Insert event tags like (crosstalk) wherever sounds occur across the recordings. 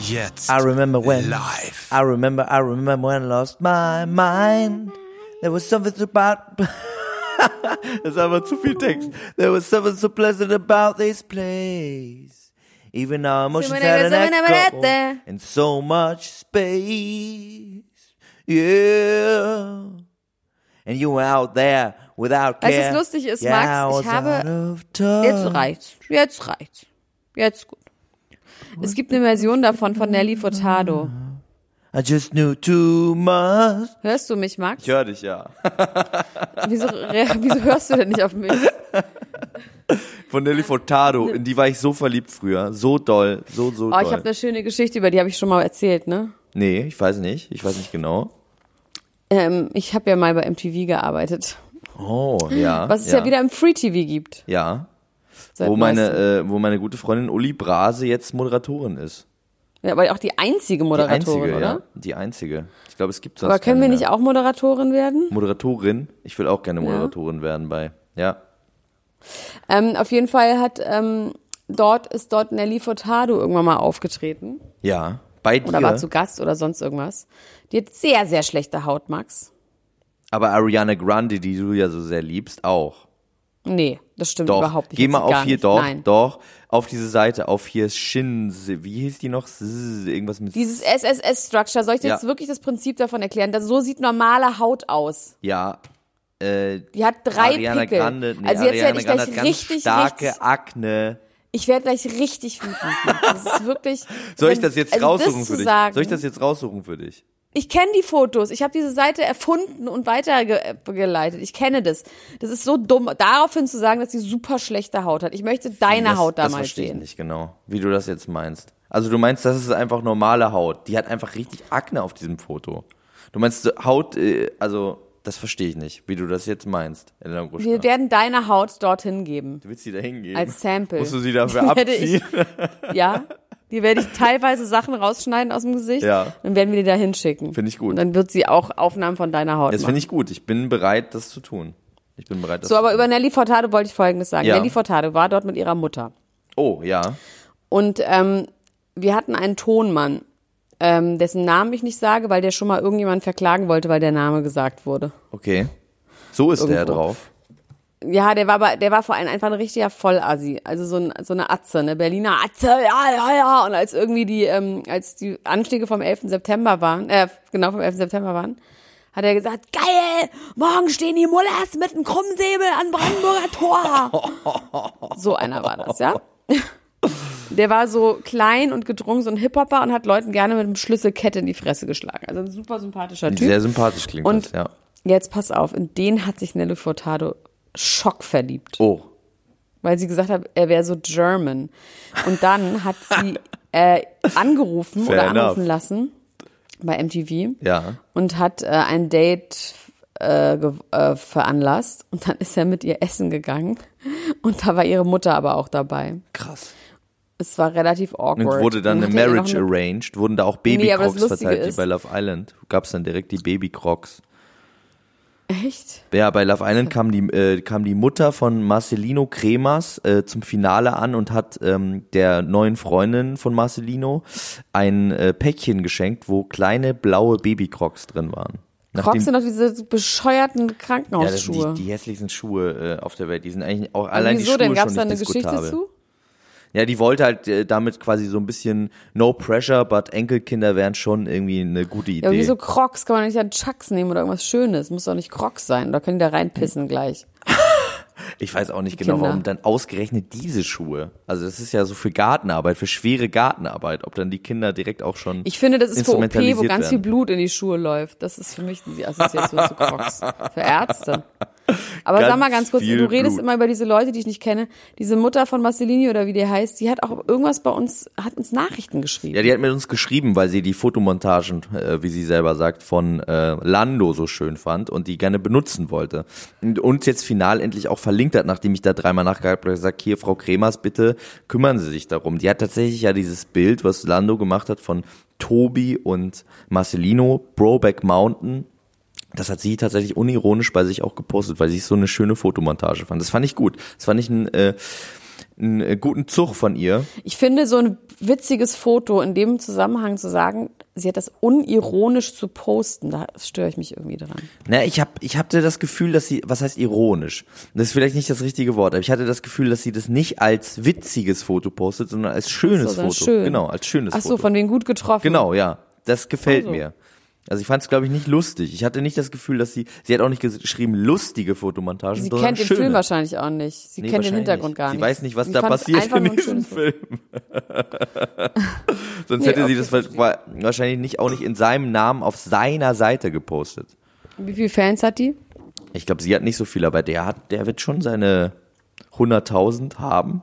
Jetzt. I remember when. Live. I remember, I remember when I lost my mind. There was something about. das ist aber zu viel Text. There was something so pleasant about this place. Even our emotions had an echo eh? in so much space. Yeah. And you were out there without care. Als es lustig ist, Yeah, I Max, was ich habe. out of touch. Jetzt reicht's. Jetzt reicht's. Jetzt gut. Es gibt eine Version davon von Nelly Furtado. I just knew too much. Hörst du mich, Max? Ich höre dich, ja. (laughs) Wieso, wieso hörst du denn nicht auf mich? Von Nelly Furtado. In die war ich so verliebt früher. So doll. So, so Oh, doll. ich habe eine schöne Geschichte, über die habe ich schon mal erzählt, ne? nee, ich weiß nicht. Ich weiß nicht genau. Ähm, ich habe ja mal bei MTV gearbeitet. Oh, ja. Was es ja, wieder im Free TV gibt. Ja. Seit Wo meine, äh, wo meine gute Freundin Uli Brase jetzt Moderatorin ist. Ja, aber auch die einzige Die Moderatorin, einzige, oder? ja. Die einzige. Ich glaube, es gibt sonst Aber können wir nicht mehr. auch Moderatorin werden? Moderatorin? Ich will auch gerne Moderatorin werden bei. Ja. Ähm, auf jeden Fall hat ähm, dort ist dort Nelly Furtado irgendwann mal aufgetreten Ja. Bei dir. oder war zu Gast oder sonst irgendwas. Die hat sehr sehr schlechte Haut, Max. aber Ariana Grande, die du ja so sehr liebst, auch. Nee, das stimmt Doch. überhaupt nicht. Geh mal auf hier, nicht. doch, Nein. doch. Auf diese Seite, auf hier Shins. Wie hieß die noch? Irgendwas mit. Dieses SSS-Structure, soll ich dir Ja. jetzt wirklich das Prinzip davon erklären? Das, so sieht normale Haut aus. Ja. Äh, Die hat drei Ariana Pickel. Grande, nee, also jetzt werde ich gleich richtig, starke richtig, Akne. ich werde gleich richtig wütend. Das ist wirklich. (laughs) Soll ich das jetzt also raussuchen für dich? Sagen, Soll ich das jetzt raussuchen für dich? Ich kenne die Fotos. Ich habe diese Seite erfunden und weitergeleitet. Ich kenne das. Das ist so dumm, daraufhin zu sagen, dass sie super schlechte Haut hat. Ich möchte deine das, Haut da das mal verstehe ich sehen. nicht genau, wie du das jetzt meinst. Also du meinst, das ist einfach normale Haut. Die hat einfach richtig Akne auf diesem Foto. Du meinst Haut, äh, also das verstehe ich nicht, wie du das jetzt meinst, Elena Gruschka. Wir werden deine Haut dorthin geben. Du willst sie da hingeben? Als Sample. Musst du sie dafür (laughs) Werde ich- abziehen? Ja? (laughs) Die werde ich teilweise Sachen rausschneiden aus dem Gesicht. Ja. Dann werden wir die da hinschicken. Finde ich gut. Und dann wird sie auch Aufnahmen von deiner Haut Das finde ich gut. Ich bin bereit, das zu tun. Ich bin bereit, das So, zu aber tun. über Nelly Furtado wollte ich Folgendes sagen. Ja. Nelly Furtado war dort mit ihrer Mutter. Oh, ja. Und ähm, wir hatten einen Tonmann, ähm, dessen Namen ich nicht sage, weil der schon mal irgendjemand verklagen wollte, weil der Name gesagt wurde. Okay. So ist der Irgendwo. drauf. Ja, der war aber, der war vor allem einfach ein richtiger Vollassi. Also so, ein, so eine Atze, eine Berliner Atze, ja, ja, ja. Und als irgendwie die, ähm, als die Anschläge vom 11. September waren, äh, genau vom 11. September waren, hat er gesagt, geil, morgen stehen die Mullers mit einem Krummsäbel an Brandenburger Tor. (laughs) so einer war das, ja. Der war so klein und gedrungen, so ein Hip-Hopper und hat Leuten gerne mit einem Schlüsselkette in die Fresse geschlagen. Also ein super sympathischer Typ. Sehr sympathisch klingt Und das, ja. jetzt pass auf, in den hat sich Nelly Furtado schockverliebt, Oh. weil sie gesagt hat, er wäre so German. Und dann hat sie (laughs) äh, angerufen Fair oder enough. anrufen lassen bei MTV Ja. und hat äh, ein Date äh, äh, veranlasst und dann ist er mit ihr essen gegangen und da war ihre Mutter aber auch dabei. Krass. Es war relativ awkward. Und wurde dann Und eine Marriage eine- arranged, wurden da auch Nee, Baby-Crocs Lustige verteilt, wie bei Love Island. Gab es dann direkt die Baby-Crocs. Echt? Ja, bei Love Island kam die, äh, kam die Mutter von Marcelino Cremas äh, zum Finale an und hat ähm, der neuen Freundin von Marcelino ein äh, Päckchen geschenkt, wo kleine blaue Baby-Crocs drin waren. Crocs sind doch diese bescheuerten ja, das Krankenhausschuhe. sind die, die hässlichsten Schuhe äh, auf der Welt. Die sind eigentlich auch Aber allein die wieso Schuhe denn? Gab es schon da eine Geschichte zu? Ja, die wollte halt äh, damit quasi so ein bisschen no pressure, but Enkelkinder wären schon irgendwie eine gute Idee. Ja, wie so Crocs, kann man nicht an Chucks nehmen oder irgendwas Schönes. Muss doch nicht Crocs sein. Da können die da reinpissen gleich. (laughs) Ich weiß auch nicht genau, Kinder. warum dann ausgerechnet diese Schuhe. Also das ist ja so für Gartenarbeit, für schwere Gartenarbeit, ob dann die Kinder direkt auch schon. Ich finde, das ist für OP, wo ganz viel werden. Blut in die Schuhe läuft. Das ist für mich die Assoziation zu Crocs. Für Ärzte. Aber sag Ganz mal ganz kurz, du redest Blut. immer über diese Leute, die ich nicht kenne. Diese Mutter von Marcelini oder wie die heißt, die hat auch irgendwas bei uns, hat uns Nachrichten geschrieben. Ja, die hat mit uns geschrieben, weil sie die Fotomontagen, äh, wie sie selber sagt, von äh, Lando so schön fand und die gerne benutzen wollte. Und uns jetzt final endlich auch verlinkt hat, nachdem ich da dreimal nachgehakt habe, gesagt, hier, Frau Kremers, bitte kümmern Sie sich darum. Die hat tatsächlich ja dieses Bild, was Lando gemacht hat von Tobi und Marcelino, Broback Mountain, das hat sie tatsächlich unironisch bei sich auch gepostet, weil sie es so eine schöne Fotomontage fand. Das fand ich gut. Das fand ich einen, äh, einen äh, guten Zug von ihr. Ich finde so ein witziges Foto in dem Zusammenhang zu sagen, sie hat das unironisch zu posten, da störe ich mich irgendwie dran. Na, ich hab, ich hatte das Gefühl, dass sie, was heißt ironisch? Das ist vielleicht nicht das richtige Wort, aber ich hatte das Gefühl, dass sie das nicht als witziges Foto postet, sondern als schönes So, Foto. schön. Genau, als schönes Ach so, Foto. von wegen gut getroffen. Genau, ja. Das gefällt Also. mir. Also ich fand es, glaube ich, nicht lustig. Ich hatte nicht das Gefühl, dass sie, sie hat auch nicht geschrieben, lustige Fotomontagen, Sie kennt den schöne. Film wahrscheinlich auch nicht. Sie Nee, kennt den Hintergrund nicht. gar sie nicht. weiß nicht, was Sie da passiert in diesem. Film. (laughs) Sonst Nee, hätte sie okay, das wa- wa- wahrscheinlich nicht auch nicht in seinem Namen auf seiner Seite gepostet. Wie viele Fans hat die? Ich glaube, sie hat nicht so viel, aber der hat, der wird schon seine 100.000 haben.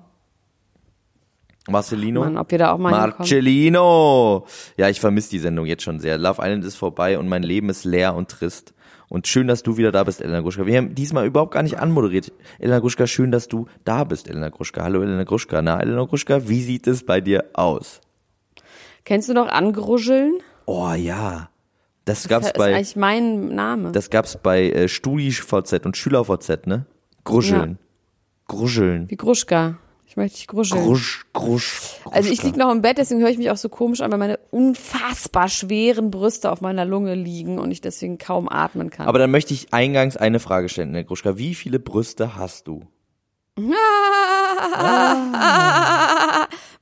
Marcelino. Mann, ob wir da auch mal hinkommen. Marcellino! Ja, ich vermisse die Sendung jetzt schon sehr. Love Island ist vorbei und mein Leben ist leer und trist. Und schön, dass du wieder da bist, Elena Gruschka. Wir haben diesmal überhaupt gar nicht anmoderiert. Elena Gruschka, schön, dass du da bist, Elena Gruschka. Hallo, Elena Gruschka. Na, Elena Gruschka, wie sieht es bei dir aus? Kennst du noch Angruscheln? Oh ja. Das gab's Das ist bei, eigentlich mein Name. das gab's bei äh, StudiVZ und SchülerVZ, ne? Gruscheln. Gruscheln. Wie Gruschka. Ich möchte dich gruscheln. Grusch, grusch, also ich Gruschka. lieg noch im Bett, deswegen höre ich mich auch so komisch an, weil meine unfassbar schweren Brüste auf meiner Lunge liegen und ich deswegen kaum atmen kann. Aber dann möchte ich eingangs eine Frage stellen, Elena Gruschka. Wie viele Brüste hast du? (laughs)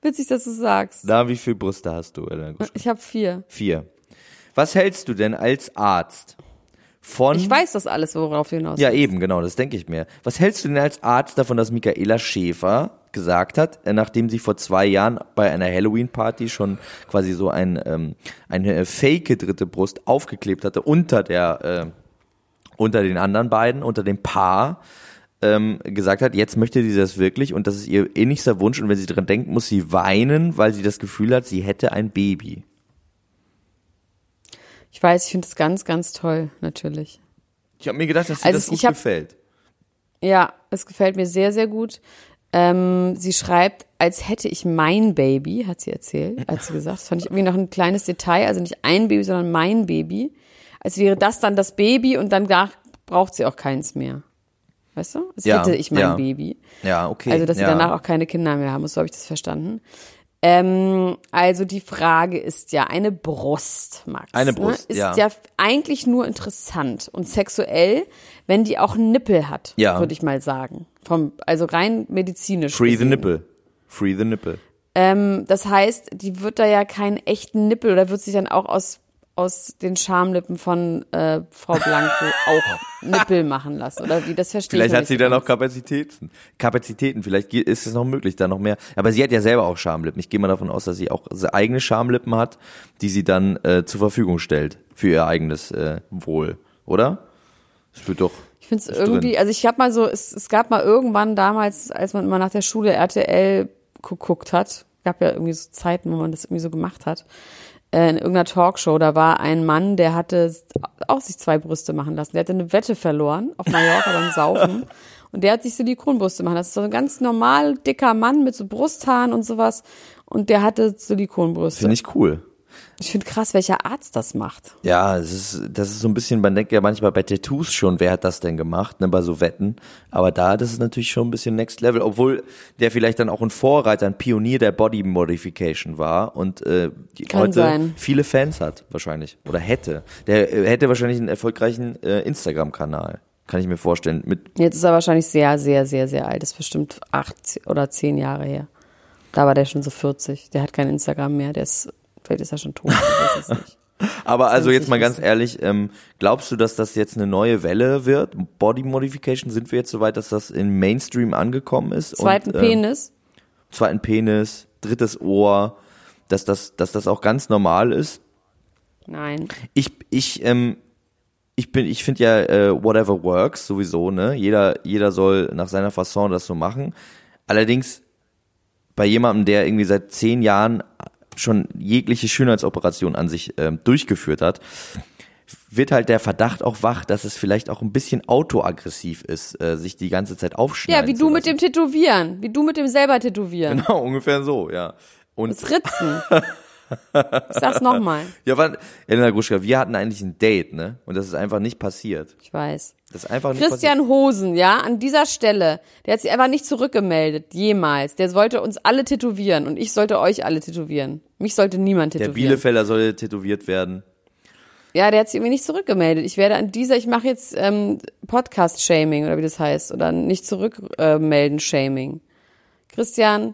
Witzig, dass du sagst. Na, wie viele Brüste hast du, Elena Gruschka? Ich habe vier. Vier. Was hältst du denn als Arzt von... Ich weiß das alles, worauf du hinaus Ja, eben, genau, das denke ich mir. Was hältst du denn als Arzt davon, dass Michaela Schäfer gesagt hat, äh, nachdem sie vor zwei Jahren bei einer Halloween-Party schon quasi so ein, ähm, eine fake dritte Brust aufgeklebt hatte unter der, äh, unter den anderen beiden, unter dem Paar, ähm, gesagt hat, jetzt möchte sie das wirklich und das ist ihr innigster Wunsch und wenn sie dran denkt, muss sie weinen, weil sie das Gefühl hat, sie hätte ein Baby. Ich weiß, ich finde das ganz, ganz toll, natürlich. Ich habe mir gedacht, dass dir Also das gut hab- gefällt. Ja, es gefällt mir sehr, sehr gut. Ähm, sie schreibt, als hätte ich mein Baby, hat sie erzählt, hat sie gesagt. Das fand ich irgendwie noch ein kleines Detail, also nicht ein Baby, sondern mein Baby. Als wäre das dann das Baby und dann braucht sie auch keins mehr. Weißt du? Als Ja, hätte ich mein ja. Baby. Ja, okay. Also, dass sie ja. danach auch keine Kinder mehr haben muss, so habe ich das verstanden. Ähm, also die Frage ist ja eine Brust, Max. Eine Brust, ne? Ist ja. ja eigentlich nur interessant und sexuell, wenn die auch einen Nippel hat, Ja. würde ich mal sagen. Vom, also rein medizinisch. Free the gesehen. nipple. Free the nipple. Ähm, das heißt, die wird da ja keinen echten Nippel oder wird sich dann auch aus aus den Schamlippen von äh, Frau Blanco (laughs) auch Nippel machen lassen oder wie das verstehe Vielleicht ich hat sie dann auch Kapazitäten. Kapazitäten, vielleicht ist es noch möglich, da noch mehr. Aber sie hat ja selber auch Schamlippen. Ich gehe mal davon aus, dass sie auch eigene Schamlippen hat, die sie dann äh, zur Verfügung stellt für ihr eigenes äh, Wohl, oder? Das wird doch. Ich finde es irgendwie, drin. also ich habe mal so, es, es gab mal irgendwann damals, als man immer nach der Schule RTL geguckt hat, gab ja irgendwie so Zeiten, wo man das irgendwie so gemacht hat, äh, in irgendeiner Talkshow, da war ein Mann, der hatte auch sich zwei Brüste machen lassen. Der hatte eine Wette verloren auf Mallorca beim Saufen. (laughs) Und der hat sich Silikonbrüste machen lassen. Das ist so ein ganz normal dicker Mann mit so Brusthaaren und sowas. Und der hatte Silikonbrüste. Finde ich cool. Ich finde krass, welcher Arzt das macht. Ja, es ist, das ist so ein bisschen, man denkt ja manchmal bei Tattoos schon, wer hat das denn gemacht, ne, bei so Wetten. Aber da, das ist natürlich schon ein bisschen Next Level, obwohl der vielleicht dann auch ein Vorreiter, ein Pionier der Body Modification war und äh, heute sein. viele Fans hat, wahrscheinlich. Oder hätte. Der äh, hätte wahrscheinlich einen erfolgreichen äh, Instagram-Kanal. Kann ich mir vorstellen. Mit, Jetzt ist er wahrscheinlich sehr, sehr, sehr, sehr alt. Das ist bestimmt acht oder zehn Jahre her. Da war der schon so 40. Der hat kein Instagram mehr. Der ist, vielleicht ist er schon tot. Ich weiß es nicht. (laughs) Aber also jetzt mal ganz ehrlich, ähm, glaubst du, dass das jetzt eine neue Welle wird? Body Modification, sind wir jetzt so weit, dass das im Mainstream angekommen ist? Zweiten und, ähm, Penis. zweiten Penis, drittes Ohr, dass das, dass das auch ganz normal ist? Nein. Ich, ich, ähm, ich bin, ich finde ja äh, whatever works sowieso, ne? Jeder, jeder soll nach seiner Fasson das so machen. Allerdings bei jemandem, der irgendwie seit zehn Jahren schon jegliche Schönheitsoperation an sich ähm, durchgeführt hat, wird halt der Verdacht auch wach, dass es vielleicht auch ein bisschen autoaggressiv ist, äh, sich die ganze Zeit aufschneiden. Ja, wie du mit dem Tätowieren. Wie du mit dem selber Tätowieren. Genau, ungefähr so, ja. Und Das Ritzen. Ich sag's nochmal. (laughs) ja, wann, Elena Gruschka, wir hatten eigentlich ein Date, ne? Und das ist einfach nicht passiert. Ich weiß. Das ist einfach nicht passiert. Christian Hosen, ja, an dieser Stelle, der hat sich einfach nicht zurückgemeldet, jemals. Der wollte uns alle tätowieren und ich sollte euch alle tätowieren. Mich sollte niemand Der tätowieren. Bielefelder soll tätowiert werden. Ja, der hat sich irgendwie nicht zurückgemeldet. Ich werde an dieser, ich mache jetzt ähm, Podcast-Shaming oder wie das heißt. Oder nicht zurückmelden-Shaming. Christian,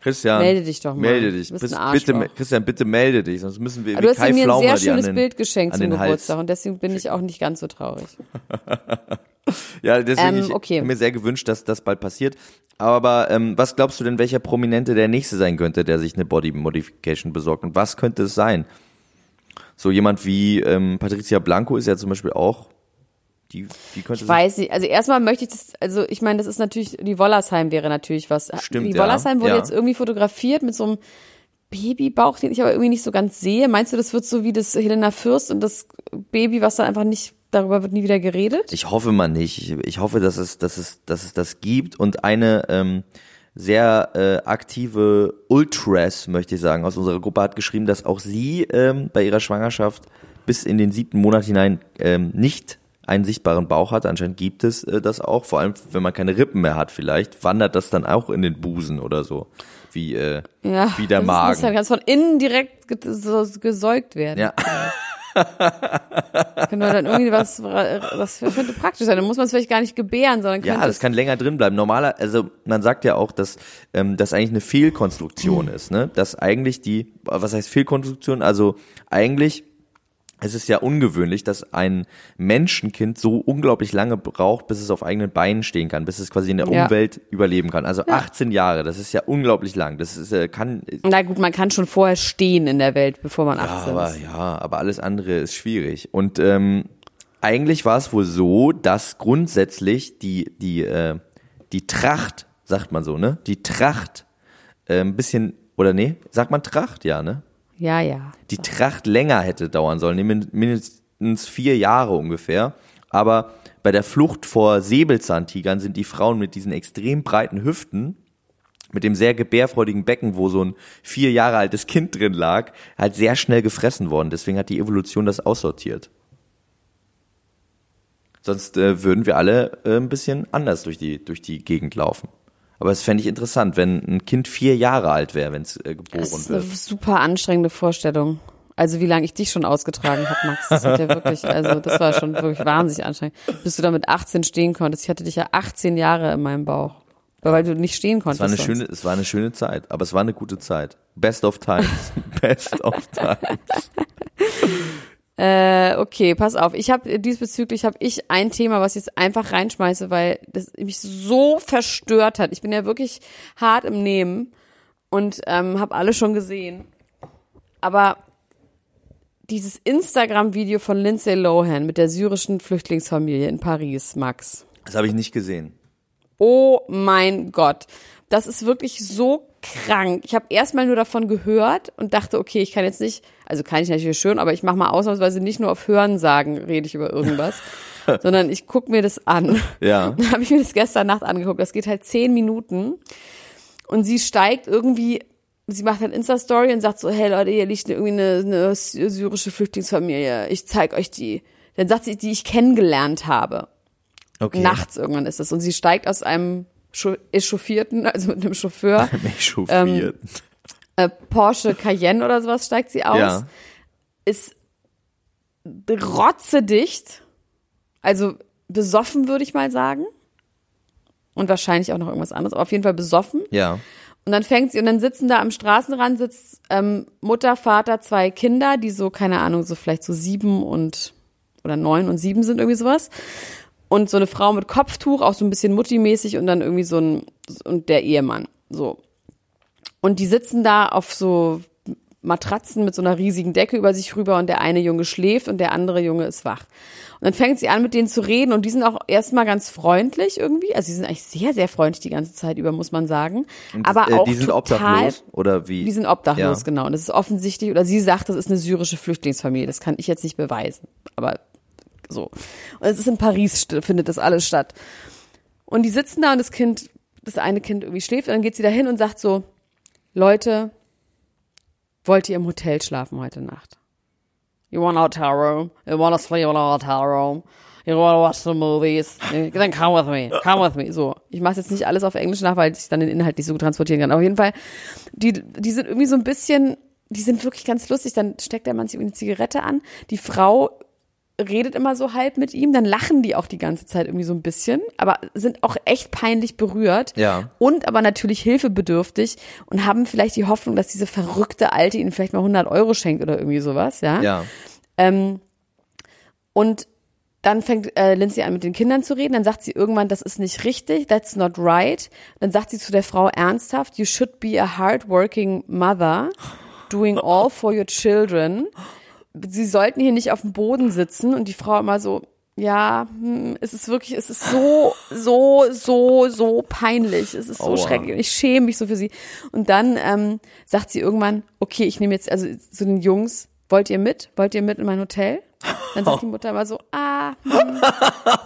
Christian, Melde dich doch mal. Melde dich. Du Bis- bitte. Christian, bitte melde dich, sonst müssen wir du wie hast Kai mir ein sehr schönes den, Bild geschenkt zum Hals. Geburtstag und deswegen bin ich auch nicht ganz so traurig. (laughs) Ja, deswegen Ähm, ich okay. hab mir sehr gewünscht, dass das bald passiert. Aber ähm, was glaubst du denn, welcher Prominente der nächste sein könnte, der sich eine Body Modification besorgt? Und was könnte es sein? So jemand wie ähm, Patricia Blanco ist ja zum Beispiel auch. Die, die könnte Ich weiß nicht, also erstmal möchte ich das, also ich meine, das ist natürlich, die Wollersheim wäre natürlich was. Stimmt, die ja. Wollersheim wurde Ja. jetzt irgendwie fotografiert mit so einem Babybauch, den ich aber irgendwie nicht so ganz sehe. Meinst du, das wird so wie das Helena Fürst und das Baby, was dann einfach nicht, darüber wird nie wieder geredet? Ich hoffe mal nicht. Ich, ich hoffe, dass es, dass es, dass es das gibt und eine ähm, sehr äh, aktive Ultras, möchte ich sagen, aus unserer Gruppe hat geschrieben, dass auch sie ähm, bei ihrer Schwangerschaft bis in den siebten Monat hinein ähm, nicht einen sichtbaren Bauch hat. Anscheinend gibt es äh, das auch. Vor allem, wenn man keine Rippen mehr hat, vielleicht wandert das dann auch in den Busen oder so, wie äh, Ja. wie der das Magen. muss halt ganz von innen direkt gesäugt werden. ja. Wir (laughs) dann irgendwie was, was könnte praktisch sein. Dann muss man es vielleicht gar nicht gebären, sondern Ja, das kann länger drin bleiben. Normaler, also man sagt ja auch, dass ähm, das eigentlich eine Fehlkonstruktion (clears throat) ist, ne? Dass eigentlich die, was heißt Fehlkonstruktion? Also eigentlich es ist ja ungewöhnlich, dass ein Menschenkind so unglaublich lange braucht, bis es auf eigenen Beinen stehen kann, bis es quasi in der Ja. Umwelt überleben kann. Also 18 Jahre, das ist ja unglaublich lang. Das ist, äh, kann, Na gut, man kann schon vorher stehen in der Welt, bevor man Ja, 18 aber, ist. ja, aber alles andere ist schwierig. Und ähm, eigentlich war es wohl so, dass grundsätzlich die, die, äh, die Tracht, sagt man so, ne? Die Tracht äh, ein bisschen, oder nee, sagt man Tracht, ja, ne? Ja, ja. Die Tracht länger hätte dauern sollen, min- mindestens vier Jahre ungefähr. Aber bei der Flucht vor Säbelzahntigern sind die Frauen mit diesen extrem breiten Hüften mit dem sehr gebärfreudigen Becken, wo so ein vier Jahre altes Kind drin lag, halt sehr schnell gefressen worden. Deswegen hat die Evolution das aussortiert. Sonst äh, würden wir alle äh, ein bisschen anders durch die, durch die Gegend laufen. Aber das fände ich interessant, wenn ein Kind vier Jahre alt wäre, wenn es äh, geboren Das ist eine wird. super anstrengende Vorstellung. Also wie lange ich dich schon ausgetragen habe, Max. Das hat ja wirklich, also das war schon wirklich wahnsinnig anstrengend. Bis du da mit 18 stehen konntest. Ich hatte dich ja 18 Jahre in meinem Bauch. Weil du nicht stehen Es konntest. war eine sonst. schöne, es war eine schöne Zeit, aber es war eine gute Zeit. Best of times. (laughs) Best of times. Äh, okay, pass auf. Ich habe diesbezüglich habe ich ein Thema, was ich jetzt einfach reinschmeiße, weil das mich so verstört hat. Ich bin ja wirklich hart im Nehmen und ähm, habe alle schon gesehen. Aber dieses Instagram-Video von Lindsay Lohan mit der syrischen Flüchtlingsfamilie in Paris, Max. Das habe ich nicht gesehen. Oh mein Gott. Das ist wirklich so krank. Ich habe erstmal nur davon gehört und dachte, okay, ich kann jetzt nicht, also kann ich natürlich schön, aber ich mache mal ausnahmsweise nicht nur auf Hören sagen, rede ich über irgendwas, (laughs) sondern ich guck mir das an. Ja. (laughs) Dann habe ich mir das gestern Nacht angeguckt. Das geht halt zehn Minuten und sie steigt irgendwie, sie macht halt Insta-Story und sagt so, hey Leute, hier liegt irgendwie eine, eine syrische Flüchtlingsfamilie. Ich zeig euch die. Dann sagt sie, die ich kennengelernt habe. Okay. Nachts irgendwann ist es. Und sie steigt aus einem echauffierten, also mit einem Chauffeur, (laughs) chauffiert. äh, Porsche Cayenne oder sowas steigt sie aus. ja. Ist rotzedicht. Also besoffen, würde ich mal sagen. Und wahrscheinlich auch noch irgendwas anderes. Aber auf jeden Fall besoffen. Ja. Und dann fängt sie, und dann sitzen da am Straßenrand sitzt ähm, Mutter, Vater, zwei Kinder, die so, keine Ahnung, so vielleicht so sieben und oder neun und sieben sind, irgendwie sowas. Und so eine Frau mit Kopftuch, auch so ein bisschen Mutti-mäßig und dann irgendwie so ein, und der Ehemann. So. Und die sitzen da auf so Matratzen mit so einer riesigen Decke über sich rüber und der eine Junge schläft und der andere Junge ist wach. Und dann fängt sie an, mit denen zu reden und die sind auch erstmal ganz freundlich irgendwie. Also die sind eigentlich sehr, sehr freundlich die ganze Zeit über, muss man sagen. Und Aber äh, auch die sind total, obdachlos oder wie? Die sind obdachlos, Ja. genau. Und das ist offensichtlich, oder sie sagt, das ist eine syrische Flüchtlingsfamilie. Das kann ich jetzt nicht beweisen. Aber so. Und es ist in Paris, findet das alles statt. Und die sitzen da und das Kind, das eine Kind irgendwie schläft und dann geht sie da hin und sagt so, Leute, wollt ihr im Hotel schlafen heute Nacht? You want a hotel room? You want to sleep in a hotel room? You want to watch some movies? Then come with me. Come with me. So. Ich mache jetzt nicht alles auf Englisch nach, weil ich dann den Inhalt nicht so gut transportieren kann. Auf jeden Fall, die, die sind irgendwie so ein bisschen, die sind wirklich ganz lustig. Dann steckt der Mann sich eine Zigarette an. Die Frau redet immer so halb mit ihm, dann lachen die auch die ganze Zeit irgendwie so ein bisschen, aber sind auch echt peinlich berührt Ja. und aber natürlich hilfebedürftig und haben vielleicht die Hoffnung, dass diese verrückte Alte ihnen vielleicht mal 100 Euro schenkt oder irgendwie sowas, ja. Ja. Ähm, und dann fängt äh, Lindsay an mit den Kindern zu reden, dann sagt sie irgendwann, das ist nicht richtig, that's not right. Dann sagt sie zu der Frau ernsthaft, you should be a hardworking mother, doing all for your children. Sie sollten hier nicht auf dem Boden sitzen und die Frau immer so, ja, hm, es ist wirklich, es ist so, so, so, so peinlich. Es ist so Aua. schrecklich. Ich schäme mich so für sie. Und dann ähm, sagt sie irgendwann, okay, ich nehme jetzt, also zu den Jungs, wollt ihr mit? Wollt ihr mit in mein Hotel? Dann sagt die Mutter immer so, ah, hm,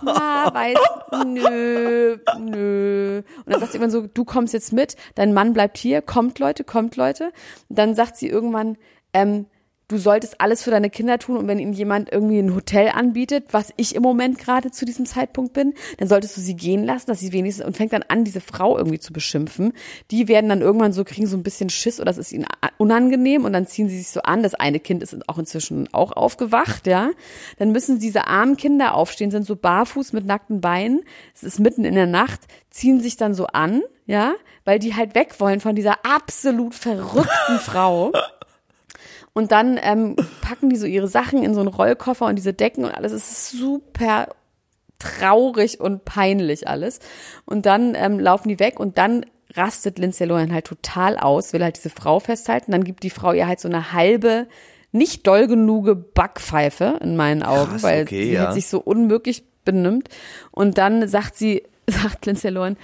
na, weiß, nö, nö. Und dann sagt sie irgendwann so, du kommst jetzt mit, dein Mann bleibt hier, kommt Leute, kommt Leute. Und dann sagt sie irgendwann, ähm, du solltest alles für deine Kinder tun und wenn ihnen jemand irgendwie ein Hotel anbietet, was ich im Moment gerade zu diesem Zeitpunkt bin, dann solltest du sie gehen lassen, dass sie wenigstens und fängt dann an, diese Frau irgendwie zu beschimpfen. Die werden dann irgendwann so, kriegen so ein bisschen Schiss oder es ist ihnen unangenehm und dann ziehen sie sich so an. Das eine Kind ist auch inzwischen auch aufgewacht, ja. Dann müssen diese armen Kinder aufstehen, sind so barfuß mit nackten Beinen. Es ist mitten in der Nacht, ziehen sich dann so an, ja, weil die halt weg wollen von dieser absolut verrückten Frau. (laughs) Und dann ähm, packen die so ihre Sachen in so einen Rollkoffer und diese Decken und alles. Es ist super traurig und peinlich alles. Und dann ähm, laufen die weg und dann rastet Lindsay Lohan halt total aus, will halt diese Frau festhalten. Dann gibt die Frau ihr halt so eine halbe, nicht doll genuge Backpfeife in meinen Augen, Krass, weil okay, sie ja. halt sich so unmöglich benimmt. Und dann sagt sie, (laughs) sagt Lindsay Lohan,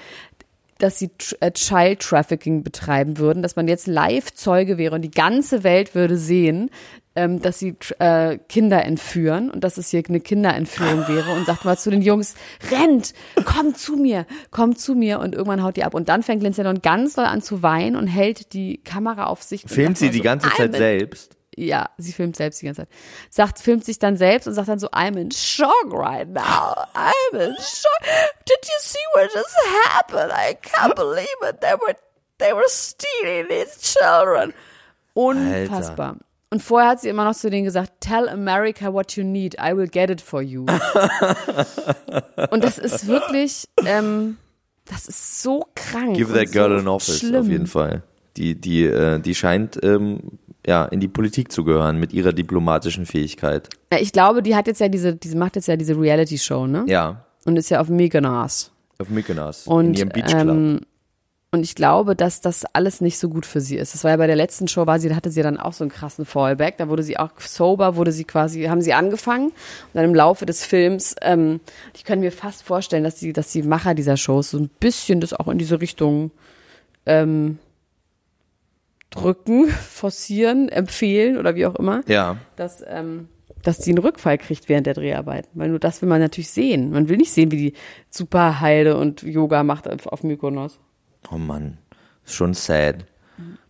dass sie äh, Child Trafficking betreiben würden, dass man jetzt Live-Zeuge wäre und die ganze Welt würde sehen, ähm, dass sie äh, Kinder entführen und dass es hier eine Kinderentführung wäre und sagt mal zu den Jungs, rennt, kommt zu mir, kommt zu mir und irgendwann haut die ab und dann fängt Lindsay Lohan ganz doll an zu weinen und hält die Kamera auf sich. Filmt sie die ganze "I'm Zeit selbst? Ja, sie filmt selbst die ganze Zeit. Sagt, filmt sich dann selbst und sagt dann so, I'm in shock right now. I'm in shock. Did you see what just happened? I can't believe it. They were, they were stealing these children. Unfassbar. Und vorher hat sie immer noch zu denen gesagt, tell America what you need. I will get it for you. (laughs) und das ist wirklich, ähm, das ist so krank. Give that girl so an office, schlimm. auf jeden Fall. Die, die, äh, die scheint ähm, ja in die Politik zu gehören mit ihrer diplomatischen Fähigkeit. Ja, Ich glaube, die hat jetzt ja diese, diese macht jetzt ja diese Reality-Show, ne? Ja, Und ist ja auf Mykonos. auf Mykonos, in Und, ihrem Beach Club. ähm, und ich glaube, dass das alles nicht so gut für sie ist. Das war ja bei der letzten Show, war sie, da hatte sie ja dann auch so einen krassen Fallback. Da wurde sie auch sober, wurde sie quasi, haben sie angefangen. Und dann im Laufe des Films, ähm, ich kann mir fast vorstellen, dass die, dass die Macher dieser Shows so ein bisschen das auch in diese Richtung ähm, drücken, (laughs) forcieren, empfehlen oder wie auch immer ja, dass, ähm, dass die einen Rückfall kriegt während der Dreharbeiten. Weil nur das will man natürlich sehen. Man will nicht sehen, wie die super Heide und Yoga macht auf, auf Mykonos. oh Mann, ist schon sad.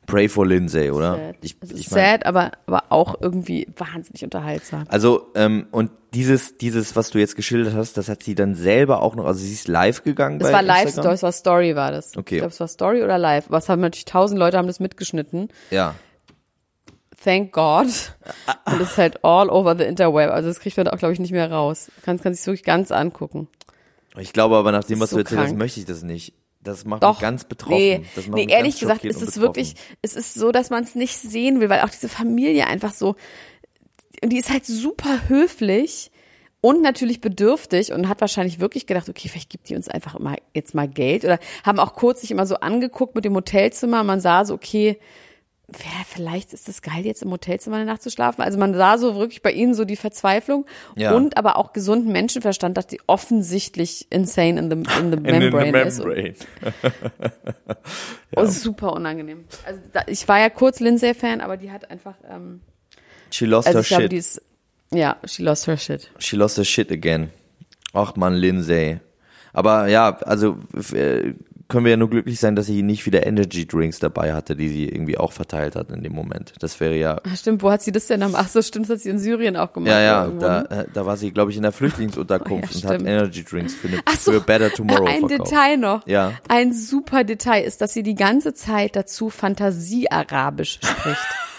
Pray for Lindsay, oder? Sad. Ich, ich sad, aber, aber auch irgendwie wahnsinnig unterhaltsam. Also, ähm, und dieses, dieses, was du jetzt geschildert hast, das hat sie dann selber auch noch, also sie ist live gegangen Es war live, Instagram? es war Story war das. Okay. Ich glaube, es war Story oder live. Aber es haben natürlich tausend Leute haben das mitgeschnitten. Ja. Thank God. Und es ist halt all over the interweb. Also das kriegt man auch, glaube ich, nicht mehr raus. Kann, kann sich wirklich ganz angucken. Ich glaube aber nach dem, was so du erzählt hast, möchte ich das nicht. Das macht Doch. mich ganz betroffen. Nee, das macht nee ehrlich gesagt ist es betroffen. wirklich, es ist so, dass man es nicht sehen will, weil auch diese Familie einfach so, und die ist halt super höflich und natürlich bedürftig und hat wahrscheinlich wirklich gedacht, okay, vielleicht gibt die uns einfach immer jetzt mal Geld oder haben auch kurz sich immer so angeguckt mit dem Hotelzimmer. Man sah so, okay, wer, vielleicht ist das geil, jetzt im Hotelzimmer eine Nacht zu schlafen. Also man sah so wirklich bei ihnen so die Verzweiflung Ja. und aber auch gesunden Menschenverstand, dass die offensichtlich insane in the, in the (laughs) In the membrane ist. membrane. (laughs) (laughs) Oh, super unangenehm. Also da, ich war ja kurz Lindsay-Fan, aber die hat einfach, ähm, She lost also her glaube, shit. die ist, ja, she lost her shit. She lost her shit again. Ach man, Lindsay. Aber ja, also äh, können wir ja nur glücklich sein, dass sie nicht wieder Energy Drinks dabei hatte, die sie irgendwie auch verteilt hat in dem Moment. Das wäre ja. Ach, stimmt, wo hat sie das denn am, ach so, stimmt, das hat sie in Syrien auch gemacht. Ja, ja, irgendwo, da, ne? äh, da war sie, glaube ich, in der Flüchtlingsunterkunft (laughs) Oh, ja, und hat. Energy Drinks für, eine, so, für Better (laughs) Tomorrow ein verkauft. Detail noch. Ja. Ein super Detail ist, dass sie die ganze Zeit dazu Fantasie-Arabisch spricht. (laughs)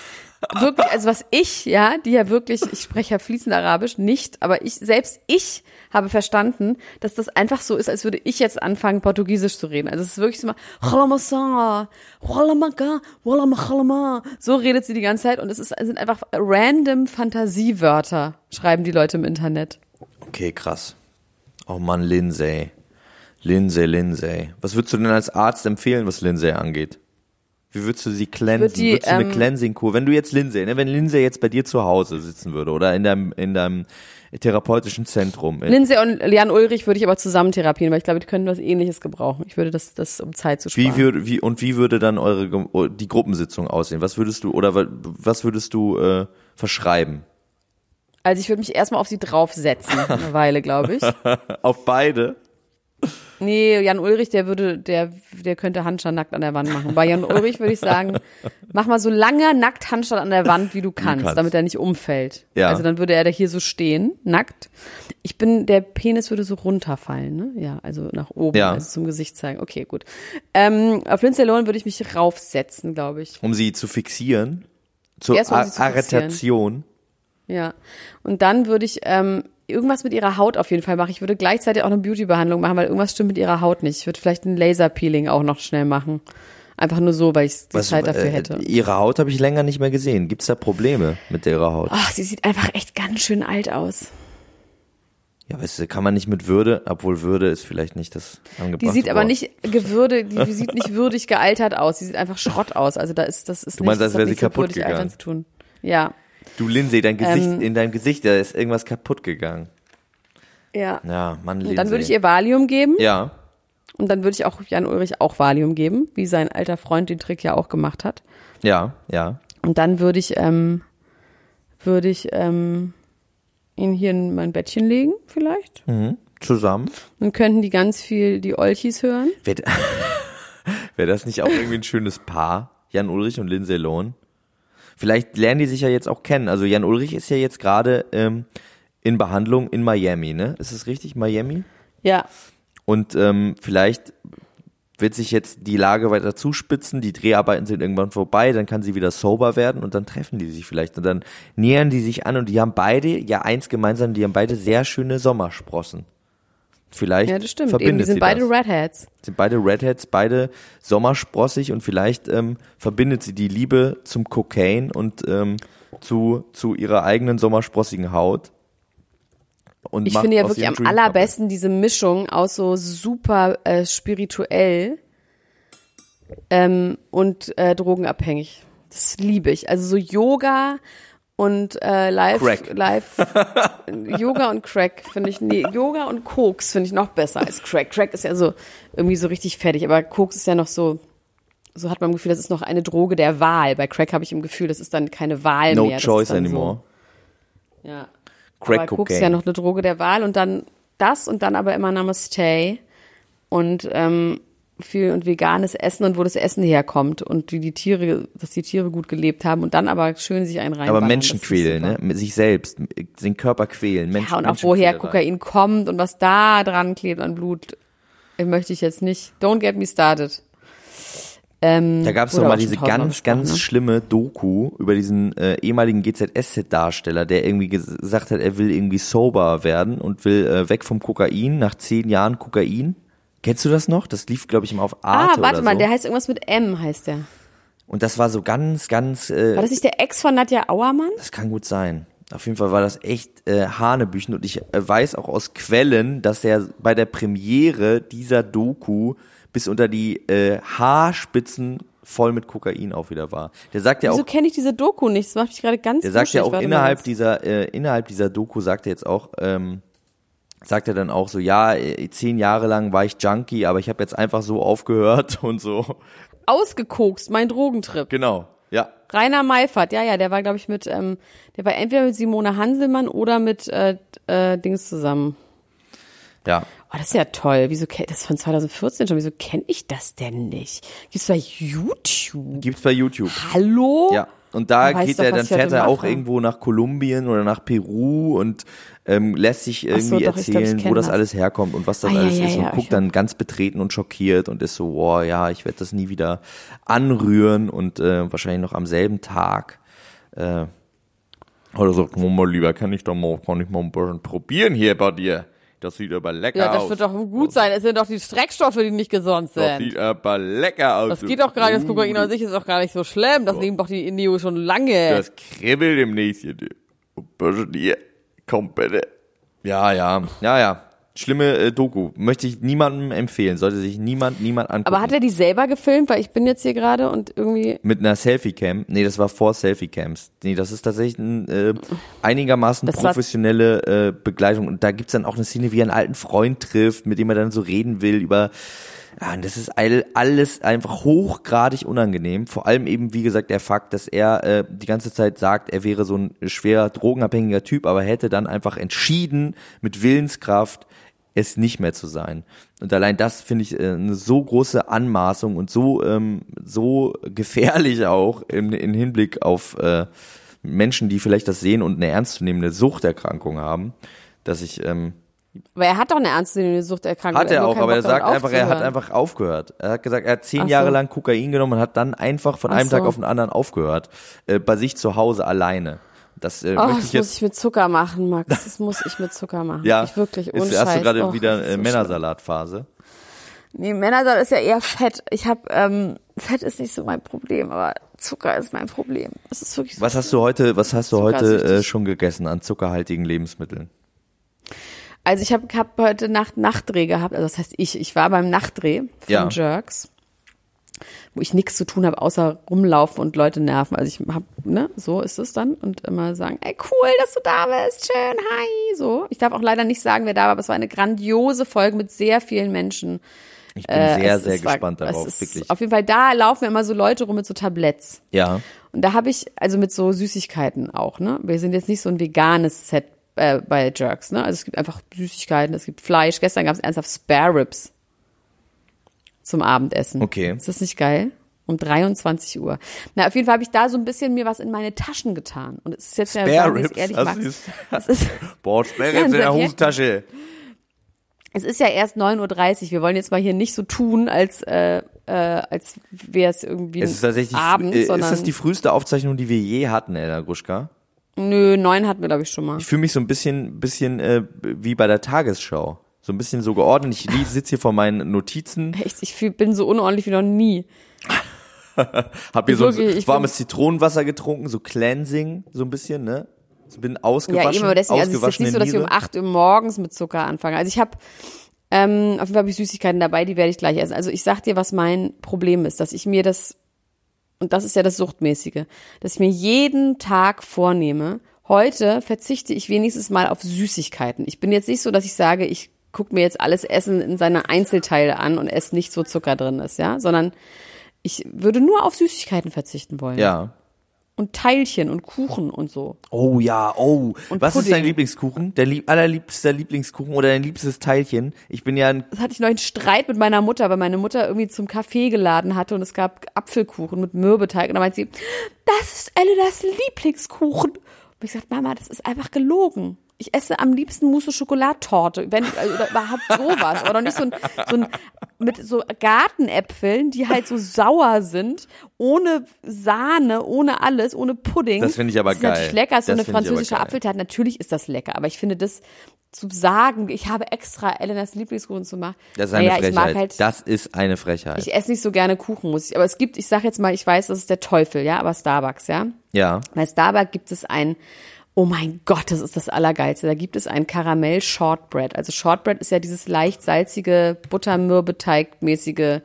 wirklich, also was ich, ja, die ja wirklich, ich spreche ja fließend Arabisch, nicht, aber ich, selbst ich habe verstanden, dass das einfach so ist, als würde ich jetzt anfangen, Portugiesisch zu reden. Also es ist wirklich so mal, so redet sie die ganze Zeit und es ist, sind einfach random Fantasiewörter, schreiben die Leute im Internet. Okay, krass. Oh Mann, Lindsay. Lindsay, Lindsay. Was würdest du denn als Arzt empfehlen, was Lindsay angeht? Wie würdest du sie cleansen? die, würdest du eine ähm, Cleansing-Kur? Wenn du jetzt Lindsay, ne, wenn Lindsay jetzt bei dir zu Hause sitzen würde oder in deinem, in deinem therapeutischen Zentrum. in- Lindsay und Jan Ulrich würde ich aber zusammen therapieren, weil ich glaube, die können was ähnliches gebrauchen. Ich würde das, das um Zeit zu sparen. Wie würde, wie, und wie würde dann eure, Ge- die Gruppensitzung aussehen? Was würdest du, oder wa- was würdest du, äh, verschreiben? also ich würde mich erstmal auf sie draufsetzen, eine Weile, glaube ich. (laughs) Auf beide? Nee, Jan Ulrich, der würde, der, der könnte Handstand nackt an der Wand machen. Bei Jan Ulrich würde ich sagen, (laughs) mach mal so lange nackt Handstand an der Wand, wie du kannst, kannst. damit er nicht umfällt. Ja. Also dann würde er da hier so stehen, nackt. Ich bin, der Penis würde so runterfallen, ne? Ja, also nach oben, Ja. also zum Gesicht zeigen. Okay, gut. Ähm, auf Lindsay Lohan würde ich mich raufsetzen, glaube ich. Um sie zu fixieren? Zur um zu. Arretation? Ja. Und dann würde ich ähm, irgendwas mit ihrer Haut auf jeden Fall machen. Ich würde gleichzeitig auch eine Beauty-Behandlung machen, weil irgendwas stimmt mit ihrer Haut nicht. Ich würde vielleicht ein Laser-Peeling auch noch schnell machen. Einfach nur so, weil ich die Was, Zeit dafür äh, hätte. Ihre Haut habe ich länger nicht mehr gesehen. Gibt's da Probleme mit ihrer Haut? Ach, sie sieht einfach echt ganz schön alt aus. Ja, weißt du, kann man nicht mit Würde, obwohl Würde ist vielleicht nicht das angebrachte Die sieht aber Wort. nicht gewürde, die sieht nicht würdig gealtert aus. Sie sieht einfach Schrott aus. Also da ist das ist Du meinst, nicht, das wäre sie kaputt würdig altern gegangen? zu tun. Ja, Du Lindsay, dein Gesicht, Ähm, in deinem Gesicht, da ist irgendwas kaputt gegangen. ja. Ja, Mann, Lindsay. Und dann würde ich ihr Valium geben Ja, und dann würde ich auch Jan Ulrich auch Valium geben, wie sein alter Freund den Trick ja auch gemacht hat. ja, ja. Und dann würde ich, ähm, würde ich ähm, ihn hier in mein Bettchen legen, vielleicht. Mhm. Zusammen. Dann könnten die ganz viel die Olchis hören. Wäre (laughs) wär das nicht auch irgendwie ein schönes Paar? Jan Ulrich und Lindsay Lohan? Vielleicht lernen die sich ja jetzt auch kennen. Also Jan Ulrich ist ja jetzt gerade ähm, in Behandlung in Miami, ne? Ist es richtig, Miami? Ja, Und ähm, vielleicht wird sich jetzt die Lage weiter zuspitzen, die Dreharbeiten sind irgendwann vorbei, dann kann sie wieder sober werden und dann treffen die sich vielleicht und dann nähern die sich an und die haben beide ja eins gemeinsam, die haben beide sehr schöne Sommersprossen. Vielleicht ja, das stimmt. Eben, verbindet die sind sie beide das. Redheads. Sind beide Redheads, beide sommersprossig und vielleicht ähm, verbindet sie die Liebe zum Cocaine und ähm, zu, zu ihrer eigenen sommersprossigen Haut. Und Ich finde ja wirklich am allerbesten diese Mischung aus so super äh, spirituell ähm, und äh, drogenabhängig. Das liebe ich. Also so Yoga und äh, Live, Crack. Live (laughs) Yoga und Crack finde ich, nee, Yoga und Koks finde ich noch besser als Crack. Crack ist ja so irgendwie so richtig fertig, aber Koks ist ja noch so, so hat man im Gefühl, das ist noch eine Droge der Wahl. Bei Crack habe ich im Gefühl, das ist dann keine Wahl No mehr. das choice anymore. So, ja. Crack aber Koks ist ja noch eine Droge der Wahl und dann das und dann aber immer Namaste und ähm, viel und veganes Essen und wo das Essen herkommt und wie die Tiere, dass die Tiere gut gelebt haben und dann aber schön sich einen rein. Aber Menschen quälen, ne? Mit sich selbst, den Körper quälen. Menschen, Ja, und auch Menschen woher. Kokain kommt und was da dran klebt an Blut, äh, möchte ich jetzt nicht. Don't get me started. Ähm, Da gab es mal diese ganz, ganz ne? schlimme Doku über diesen äh, ehemaligen GZSZ-Darsteller, der irgendwie ges- gesagt hat, er will irgendwie sober werden und will äh, weg vom Kokain, nach zehn Jahren Kokain, Kennst du das noch? Das lief, glaube ich, mal auf Ah, Arte warte oder mal, so. der heißt irgendwas mit M, heißt der. Und das war so ganz, ganz, äh, War das nicht der Ex von Nadja Auermann? das kann gut sein. Auf jeden Fall war das echt äh, Hanebüchen und ich äh, weiß auch aus Quellen, dass er bei der Premiere dieser Doku bis unter die äh, Haarspitzen voll mit Kokain auch wieder war. Der sagt ja Wieso auch, kenne ich diese Doku nicht? Das macht mich gerade ganz der sagt ja auch Warte innerhalb dieser äh, innerhalb dieser Doku sagt er jetzt auch, ähm, sagt er dann auch so, ja, äh, zehn Jahre lang war ich Junkie, aber ich habe jetzt einfach so aufgehört (laughs) und so. Ausgekokst, mein Drogentrip. Genau, ja. Rainer Meifert, ja, ja, der war, glaube ich, mit, ähm, der war entweder mit Simone Hanselmann oder mit äh, äh, Dings zusammen. Ja, Oh, das ist ja toll. Wieso das ist von 2014 schon. Wieso kenne ich das denn nicht? Gibt's bei YouTube? gibt's bei YouTube. Hallo? Ja, und da weißt geht er, dann heute fährt er auch irgendwo nach Kolumbien oder nach Peru und ähm, lässt sich so, irgendwie doch, ich glaub, erzählen, wo das das. alles herkommt und was das Ah, alles ja, ist und ja, guckt ich dann ganz betreten und schockiert und ist so, boah, ja, ich werde das nie wieder anrühren und äh, wahrscheinlich noch am selben Tag äh, oder sagt, oh, mal lieber, kann ich doch mal, kann ich mal ein bisschen probieren hier bei dir. Das sieht aber lecker Ja, das aus. wird doch gut sein. Es sind doch die Streckstoffe, die nicht gesund das sind. sieht aber lecker aus. Das geht doch gar nicht. Das Kokain an sich ist doch gar nicht so schlimm. Das nehmen doch die Indio schon lange. Das kribbelt im nächsten. Komm bitte. Ja, ja, ja, ja. Schlimme äh, Doku. Möchte ich niemandem empfehlen. Sollte sich niemand, niemand angucken. Aber hat er die selber gefilmt? Weil ich bin jetzt hier gerade und irgendwie. Mit einer Selfie-Cam. Nee, das war vor Selfie-Cams. Nee, das ist tatsächlich ein, äh, einigermaßen Das professionelle äh, Begleitung. Und da gibt's dann auch eine Szene, wie er einen alten Freund trifft, mit dem er dann so reden will über ja, und das ist all, alles einfach hochgradig unangenehm. Vor allem eben, wie gesagt, der Fakt, dass er äh, die ganze Zeit sagt, er wäre so ein schwer drogenabhängiger Typ, aber hätte dann einfach entschieden, mit Willenskraft es nicht mehr zu sein. Und allein das finde ich äh, eine so große Anmaßung und so ähm, so gefährlich auch im, im Hinblick auf äh, Menschen, die vielleicht das sehen und eine ernstzunehmende Suchterkrankung haben, dass ich ähm, Aber er hat doch eine ernstzunehmende Suchterkrankung. hat er nur auch, aber er Bock, damit sagt einfach, er hat einfach aufgehört. Er hat gesagt, er hat zehn so. Jahre lang Kokain genommen und hat dann einfach von Ach einem Tag so. auf den anderen aufgehört, äh, bei sich zu Hause alleine. Das äh, Oh, das ich jetzt. muss ich mit Zucker machen, Max. (laughs) Das muss ich mit Zucker machen. ja, Ich wirklich, ist, ohne hast du gerade Och, wieder das äh, so Männersalatphase? Nee, Männersalat ist ja eher Fett. Ich habe ähm, Fett ist nicht so mein Problem, aber Zucker ist mein Problem. Es ist wirklich so. Was hast du heute, was hast du heute äh, schon gegessen an zuckerhaltigen Lebensmitteln? Also ich habe hab heute Nacht Nachtdreh gehabt. Also das heißt ich, ich war beim Nachtdreh von Ja. Jerks, wo ich nichts zu tun habe, außer rumlaufen und Leute nerven. Also ich hab, ne, so ist es dann und immer sagen, ey cool, dass du da bist, schön, hi, so. Ich darf auch leider nicht sagen, wer da war, aber es war eine grandiose Folge mit sehr vielen Menschen. Ich bin Äh, sehr, es- sehr es war- gespannt darauf, wirklich. Auf jeden Fall, da laufen immer so Leute rum mit so Tabletts. Ja, Und da habe ich, also mit so Süßigkeiten auch, ne? Wir sind jetzt nicht so ein veganes Set äh, bei Jerks, ne? Also es gibt einfach Süßigkeiten, es gibt Fleisch. Gestern gab es ernsthaft Spare Ribs zum Abendessen. Okay. Ist das nicht geil? Um 23 Uhr. Na, auf jeden Fall habe ich da so ein bisschen mir was in meine Taschen getan. Und es ist jetzt ja, Spare es Ribs, ehrlich, das- es ist, (laughs) (laughs) Boah, Sperre Ja, jetzt in der. Hosentasche. es ist ja erst 9.30 Uhr. Wir wollen jetzt mal hier nicht so tun, als, äh, äh, als wäre es irgendwie Es ist tatsächlich, Abend, äh, ist das die früheste Aufzeichnung, die wir je hatten, Elena Gruschka? nö, neun hatten wir, glaube ich, schon mal. Ich fühle mich so ein bisschen, bisschen äh, wie bei der Tagesschau. So ein bisschen so geordnet. Ich sitze hier vor meinen Notizen, Echt, ich fühl, bin so unordentlich wie noch nie. (laughs) hab hier so ein warmes Zitronenwasser getrunken, so Cleansing, so ein bisschen, ne? Bin ausgewaschen, Ja, eben, aber deswegen, also es ist nicht so, dass ich um Niere. 8 Uhr morgens mit Zucker anfange. Also ich habe, ähm, auf jeden Fall habe ich Süßigkeiten dabei, die werde ich gleich essen. Also ich sag dir, was mein Problem ist, dass ich mir das, und das ist ja das Suchtmäßige, dass ich mir jeden Tag vornehme, heute verzichte ich wenigstens mal auf Süßigkeiten. Ich bin jetzt nicht so, dass ich sage, ich gucke mir jetzt alles Essen in seine Einzelteile an und esse nicht, wo Zucker drin ist, ja, sondern ich würde nur auf Süßigkeiten verzichten wollen. Ja. Und Teilchen und Kuchen und so. Oh ja, oh. Und Was ist dein Pudding. Lieblingskuchen? Der lieb allerliebster Lieblingskuchen oder dein liebstes Teilchen? Ich bin ja ein das hatte ich noch einen Streit mit meiner Mutter, weil meine Mutter irgendwie zum Kaffee geladen hatte und es gab Apfelkuchen mit Mürbeteig und dann meinte sie, das ist Ellenas Lieblingskuchen. Und ich sagte, Mama, das ist einfach gelogen. Ich esse am liebsten Mousse Schokolatorte, wenn also, oder überhaupt sowas oder nicht so ein, so ein mit so Gartenäpfeln, die halt so sauer sind, ohne Sahne, ohne alles, ohne Pudding. Das finde ich aber ist geil. natürlich lecker, so Das eine ich französische. Apfeltat. Natürlich ist das lecker, aber ich finde das zu sagen, ich habe extra Elenas Lieblingskuchen zu machen. Das ist eine naja, ich Frechheit. mag halt das ist eine Frechheit. ich esse nicht so gerne Kuchen, muss ich. Aber es gibt, ich sag jetzt mal, ich weiß, das ist der Teufel, ja, aber Starbucks, ja. ja. Bei Starbucks gibt es ein, oh mein Gott, das ist das Allergeilste. Da gibt es ein Karamell Shortbread. Also Shortbread ist ja dieses leicht salzige, Buttermürbeteig-mäßige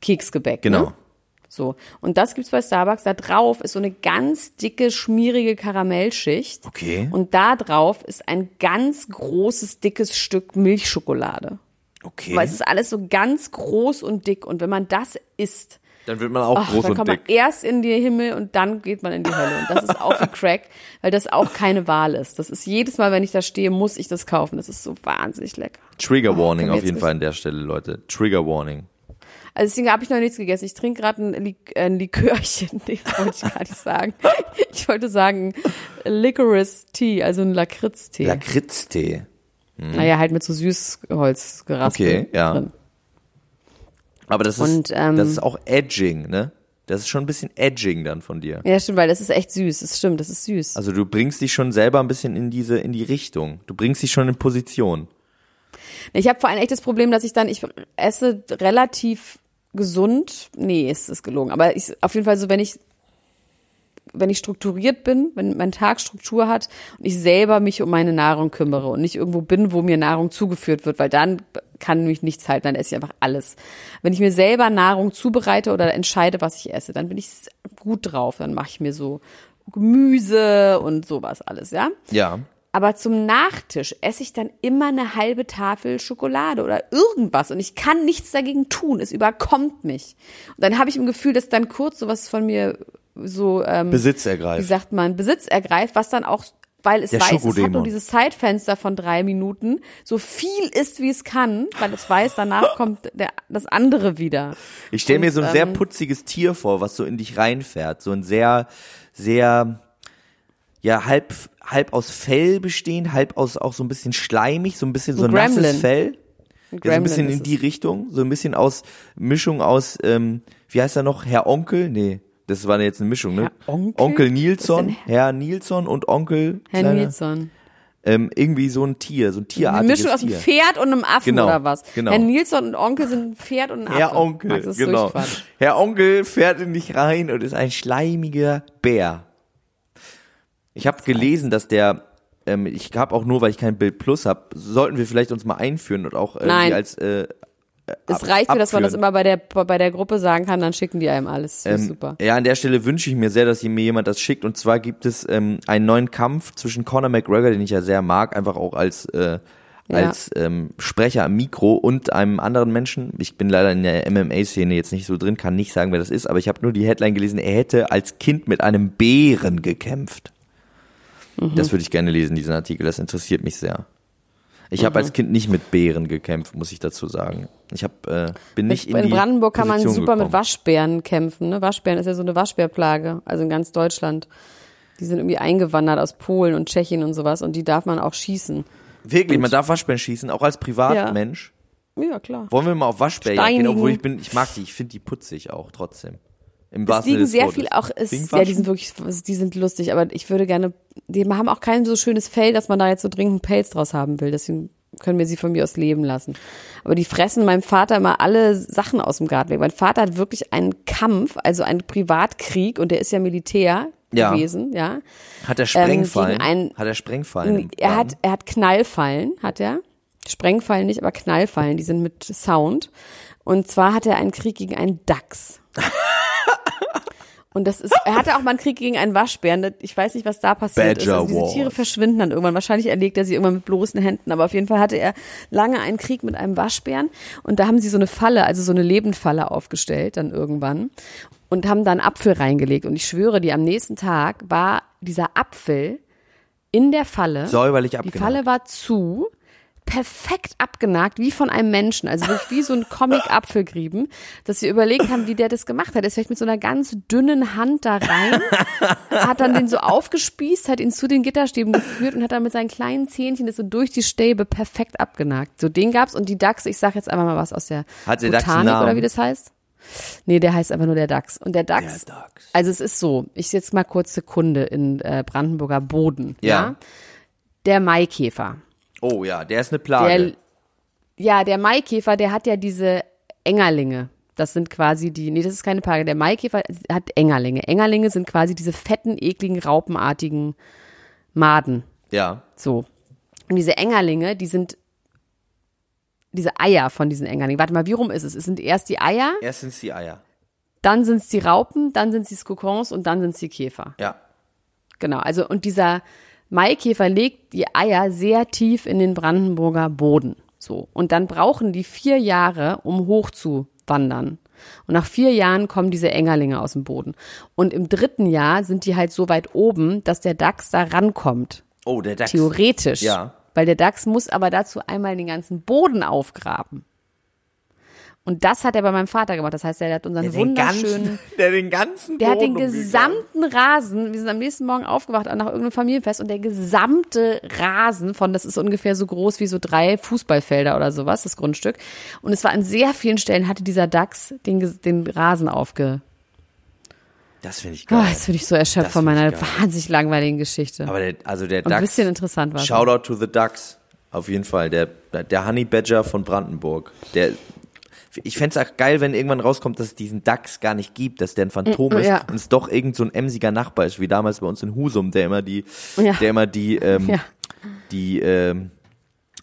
Keksgebäck. Genau. Ne? So. Und das gibt's bei Starbucks. Da drauf ist so eine ganz dicke, schmierige Karamellschicht. Okay. Und da drauf ist ein ganz großes, dickes Stück Milchschokolade. Okay. Weil es ist alles so ganz groß und dick. Und wenn man das isst, Dann wird man auch ach, groß dann und kommt dick. man erst in den Himmel und dann geht man in die Hölle. Und das ist auch ein Crack, (laughs) weil das auch keine Wahl ist. Das ist jedes Mal, wenn ich da stehe, muss ich das kaufen. Das ist so wahnsinnig lecker. Trigger Warning wir auf jeden Fall an der Stelle, Leute. Trigger Warning. Also deswegen habe ich noch nichts gegessen. Ich trinke gerade ein, Lik äh, ein Likörchen. (laughs) Nee, wollte ich gar nicht sagen. (laughs) Ich wollte sagen Licorice Tea, also ein Lakritz-Tee. Lakritztee. naja, halt mit so Süßholz geraspelt Okay, ja. drin. Aber das ist, Und, ähm, das ist auch edging, ne? Das ist schon ein bisschen edging dann von dir. Ja, stimmt, weil das ist echt süß. Das stimmt, das ist süß. Also du bringst dich schon selber ein bisschen in diese, in die Richtung. Du bringst dich schon in Position. Ich habe vor allem echt das Problem, dass ich dann, ich esse relativ gesund. Nee, es ist gelogen. Aber ich, auf jeden Fall so, wenn ich, wenn ich strukturiert bin, wenn mein Tag Struktur hat und ich selber mich um meine Nahrung kümmere und nicht irgendwo bin, wo mir Nahrung zugeführt wird, weil dann kann mich nichts halten, dann esse ich einfach alles. Wenn ich mir selber Nahrung zubereite oder entscheide, was ich esse, dann bin ich gut drauf. Dann mache ich mir so Gemüse und sowas alles, ja. Ja. Aber zum Nachtisch esse ich dann immer eine halbe Tafel Schokolade oder irgendwas und ich kann nichts dagegen tun. Es überkommt mich. Und dann habe ich im Gefühl, dass dann kurz sowas von mir so, ähm, Besitz wie ergreift. sagt man, Besitz ergreift, was dann auch, weil es Der weiß, es hat nur dieses Zeitfenster von drei Minuten, so viel ist, wie es kann, weil es weiß, danach kommt der, das andere wieder. Ich stelle mir so ein sehr ähm, putziges Tier vor, was so in dich reinfährt. So ein sehr, sehr, ja, halb, halb aus Fell bestehend, halb aus auch so ein bisschen schleimig, so ein bisschen so Ein nasses Gremlin. Fell. Ein Ja, so ein bisschen in die. Richtung, so ein bisschen aus Mischung aus, ähm, wie heißt er noch, Herr Onkel? Nee, das war jetzt eine Mischung, ne? Herr Onkel? Onkel Nilsson, Herr Nilsson und Onkel. Herr kleiner- Nilsson. Ähm, irgendwie so ein Tier, so ein Eine tierartiges Mischung aus einem. Pferd und einem Affen Genau, oder was? genau. Herr Nilsson und Onkel sind ein Pferd und ein Affe. Herr Onkel, Max, genau. Herr Onkel fährt in dich rein und ist ein schleimiger Bär. Ich habe gelesen, dass der, ähm, ich habe auch nur, weil ich kein Bild Plus habe, sollten wir vielleicht uns mal einführen und auch irgendwie Nein. als äh, Es ab- reicht mir, dass man das immer bei der, bei der Gruppe sagen kann, dann schicken die einem alles. Ähm, super. Ja, an der Stelle wünsche ich mir sehr, dass mir jemand das schickt. Und zwar gibt es ähm, einen neuen Kampf zwischen Conor McGregor, den ich ja sehr mag, einfach auch als äh, Ja. als ähm, Sprecher am Mikro und einem anderen Menschen. Ich bin leider in der MMA-Szene jetzt nicht so drin, kann nicht sagen, wer das ist, aber ich habe nur die Headline gelesen, er hätte als Kind mit einem Bären gekämpft. Mhm. Das würde ich gerne lesen, diesen Artikel. Das interessiert mich sehr. Ich Mhm. habe als Kind nicht mit Bären gekämpft, muss ich dazu sagen. Ich hab, äh, bin nicht in, in die Brandenburg kann man Position super mit gekommen. Waschbären kämpfen. Ne? Waschbären ist ja so eine Waschbärplage, also in ganz Deutschland. Die sind irgendwie eingewandert aus Polen und Tschechien und sowas und die darf man auch schießen. Wirklich, man darf Waschbären schießen, auch als Privatmensch. Ja, klar. Wollen wir mal auf Waschbärjagd gehen, obwohl ich bin, ich mag die, ich finde die putzig auch trotzdem. Im Es liegen sehr viel auch, ist, ja, die sind wirklich, die sind lustig, aber ich würde gerne, die haben auch kein so schönes Fell, dass man da jetzt so dringend Pelz draus haben will. Deswegen können wir sie von mir aus leben lassen. Aber die fressen meinem Vater immer alle Sachen aus dem Garten weg. Mein Vater hat wirklich einen Kampf, also einen Privatkrieg und der ist ja Militär Ja. gewesen, ja. Hat er Sprengfallen? gegen einen- hat er Sprengfallen? Er hat, er hat Knallfallen, hat er. Sprengfallen nicht, aber Knallfallen, die sind mit Sound. Und zwar hat er einen Krieg gegen einen Dachs. (laughs) Und das ist, er hatte auch mal einen Krieg gegen einen Waschbären. Ich weiß nicht, was da passiert ist. Badger Also diese Wars. Tiere verschwinden dann irgendwann. Wahrscheinlich erlegt er sie irgendwann mit bloßen Händen. Aber auf jeden Fall hatte er lange einen Krieg mit einem Waschbären. Und da haben sie so eine Falle, also so eine Lebendfalle aufgestellt dann irgendwann. Und haben da einen Apfel reingelegt. Und ich schwöre dir, am nächsten Tag war dieser Apfel in der Falle. Säuberlich Die abgenagt. Falle war zu, perfekt abgenagt, wie von einem Menschen, also wie so ein (laughs) Comic-Apfelgrieben, dass wir überlegt haben, wie der das gemacht hat. Er ist vielleicht mit so einer ganz dünnen Hand da rein, hat dann den so aufgespießt, hat ihn zu den Gitterstäben geführt und hat dann mit seinen kleinen Zähnchen das so durch die Stäbe perfekt abgenagt. So den gab's und die Dachs, ich sag jetzt einfach mal was aus der Hat der Botanik oder wie das heißt. Nee, der heißt einfach nur der Dachs. Und der Dachs, Der Dachs. also es ist so, ich jetzt mal kurz Sekunde in äh, Brandenburger Boden. Ja. ja? Der Maikäfer. Oh ja, der ist eine Plage. Der, ja, der Maikäfer, der hat ja diese Engerlinge. Das sind quasi die, nee, das ist keine Plage. Der Maikäfer hat Engerlinge. Engerlinge sind quasi diese fetten, ekligen, raupenartigen Maden. ja. So. Und diese Engerlinge, die sind diese Eier von diesen Engerlingen. Warte mal, wie rum ist es? Es sind erst die Eier, Erstens die Eier. dann sind es die Raupen, dann sind es die Skokons und dann sind es die Käfer. Ja. Genau, also und dieser Maikäfer legt die Eier sehr tief in den Brandenburger Boden. So. Und dann brauchen die vier Jahre, um hochzuwandern. Und nach vier Jahren kommen diese Engerlinge aus dem Boden. Und im dritten Jahr sind die halt so weit oben, dass der Dachs da rankommt. Oh, der Dachs. Theoretisch. Ja. Weil der Dachs muss aber dazu einmal den ganzen Boden aufgraben. Und das hat er bei meinem Vater gemacht. Das heißt, er hat unseren Der den wunderschönen ganzen, (laughs) der den ganzen der hat den Boden gesamten Rasen, wir sind am nächsten Morgen aufgewacht nach irgendeinem Familienfest und der gesamte Rasen von, das ist ungefähr so groß wie so drei Fußballfelder oder sowas, das Grundstück. Und es war an sehr vielen Stellen hatte dieser Dachs den, den Rasen aufge. Das finde ich Oh, geil. jetzt bin ich so erschöpft Das von meiner wahnsinnig langweiligen Geschichte. Aber der, also der Und ein Dachs. bisschen interessant war. Shoutout to the Ducks. Auf jeden Fall. Der, der Honey Badger von Brandenburg. Der, ich fänd's auch geil, wenn irgendwann rauskommt, dass es diesen Dachs gar nicht gibt, dass der ein Phantom ist ja. und es doch irgend so ein emsiger Nachbar ist, wie damals bei uns in Husum, der immer die, Ja. der immer die, ähm, Ja. die ähm,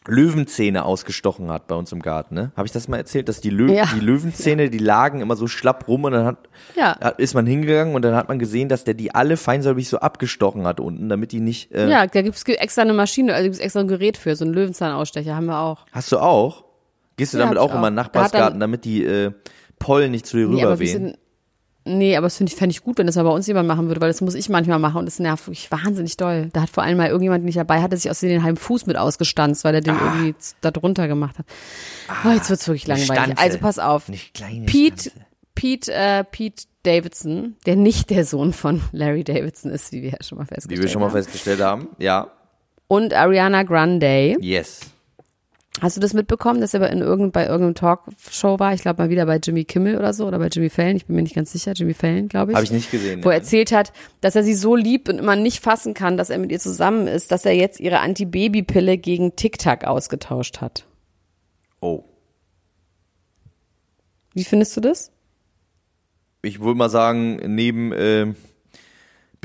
Löwenzähne ausgestochen hat bei uns im Garten. Ne? Habe ich das mal erzählt, dass die, Lö Ja. die Löwenzähne, die lagen immer so schlapp rum und dann hat, Ja. hat- ist man hingegangen und dann hat man gesehen, dass der die alle feinsäubig so abgestochen hat unten, damit die nicht. Äh, Ja, da gibt's ge- extra eine Maschine, also gibt's extra ein Gerät für, so einen Löwenzahnausstecher haben wir auch. Hast du auch? Gehst du Ja, damit auch immer in den. Da Nachbarsgarten, dann- damit die äh, Pollen nicht zu dir Nee, rüberwehen? nee, aber das finde ich, fände ich gut, wenn das mal bei uns jemand machen würde, weil das muss ich manchmal machen und das nervt wirklich wahnsinnig doll. Da hat vor allem mal irgendjemand, den ich dabei hatte, sich aus den halben Fuß mit ausgestanzt, weil er den irgendwie z- da drunter gemacht hat. oh, jetzt wird's wirklich Eine langweilig. Stanze. Also pass auf. Nicht kleine Pete, Stanze. Pete, äh, Pete Davidson, der nicht der Sohn von (laughs) Larry Davidson ist, wie wir ja schon mal festgestellt Wie wir schon mal haben. festgestellt haben. Ja. Und Ariana Grande. Yes. Hast du das mitbekommen, dass er bei, in irgend, bei irgendeinem Talkshow war? Ich glaube mal wieder bei Jimmy Kimmel oder so oder bei Jimmy Fallon. Ich bin mir nicht ganz sicher. Jimmy Fallon, glaube ich. Habe ich nicht gesehen. Wo er erzählt hat, dass er sie so liebt und immer nicht fassen kann, dass er mit ihr zusammen ist, dass er jetzt ihre Antibabypille gegen Tic-Tac ausgetauscht hat. Oh. Wie findest du das? Ich würde mal sagen, neben äh,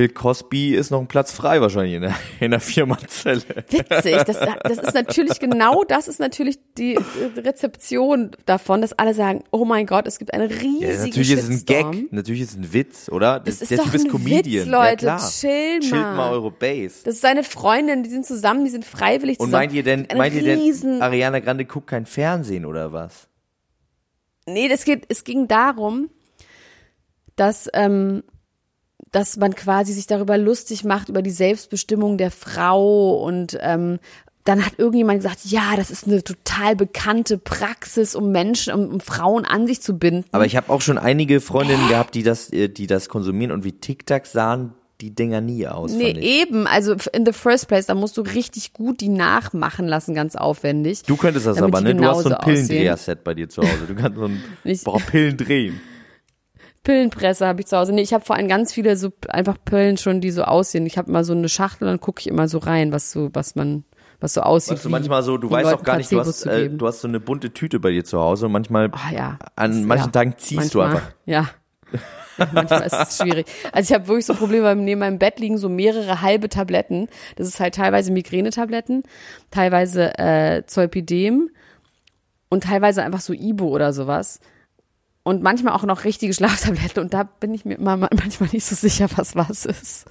Bill Cosby ist noch ein Platz frei wahrscheinlich in der, (laughs) in der Firmenzelle. Witzig. Das, das ist natürlich genau, das ist natürlich die Rezeption davon, dass alle sagen, oh mein Gott, es gibt eine riesige Ja, natürlich ist es ein. Gag, natürlich ist es ein Witz, oder? Das ist der doch Typ ist ein Comedian. Witz, Leute. Ja. Chill Chillt mal. mal eure Base. Das ist seine Freundin, die sind zusammen, die sind freiwillig Und zusammen. meint ihr denn, meint ihr denn, Ariana Grande guckt kein Fernsehen oder was? Nee, das geht, es ging darum, dass, ähm, dass man quasi sich darüber lustig macht, über die Selbstbestimmung der Frau und ähm, dann hat irgendjemand gesagt, ja, das ist eine total bekannte Praxis, um Menschen, um, um Frauen an sich zu binden. Aber ich habe auch schon einige Freundinnen gehabt, die das, äh, die das konsumieren und wie TikTok sahen die Dinger nie aus. nee, eben, also in the first place, da musst du richtig gut die nachmachen lassen, ganz aufwendig. Du könntest das aber, ne? Du hast so ein. Pillendreher-Set bei dir zu Hause. Du kannst so ein (laughs) boah, Pillen drehen. Pillenpresse habe ich zu Hause. Nee, ich habe vor allem ganz viele so einfach Pillen schon, die so aussehen. Ich habe immer so eine Schachtel und dann gucke ich immer so rein, was so, was man, was so aussieht. Du, wie- manchmal so, du weißt Leuten auch gar nicht, du hast, äh, du hast so eine bunte Tüte bei dir zu Hause und manchmal Ah, ja. an manchen ja. Tagen ziehst du Manchmal, einfach. Ja. (laughs) Manchmal ist es schwierig. Also ich habe wirklich so Probleme, weil neben meinem Bett liegen so mehrere halbe Tabletten. Das ist halt teilweise Migränetabletten, teilweise äh, Zolpidem und teilweise einfach so Ibo oder sowas. Und manchmal auch noch richtige Schlaftabletten. Und da bin ich mir immer manchmal nicht so sicher, was was ist.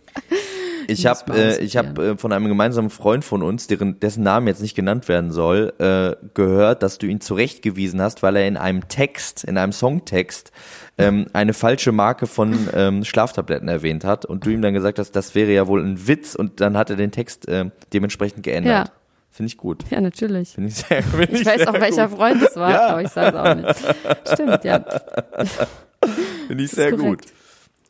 Ich habe äh, ich hab, äh, von einem gemeinsamen Freund von uns, deren, dessen Namen jetzt nicht genannt werden soll, äh, gehört, dass du ihn zurechtgewiesen hast, weil er in einem Text, in einem Songtext, ähm, eine falsche Marke von ähm, Schlaftabletten erwähnt hat und du ihm dann gesagt hast, das wäre ja wohl ein Witz und dann hat er den Text äh, dementsprechend geändert. Ja. Finde ich gut. Ja, natürlich. Finde ich sehr, (laughs) find Ich weiß sehr auch, welcher gut. Freund es war, Ja. aber ich sage auch nicht. Stimmt, ja. (laughs) Finde ich sehr korrekt. gut.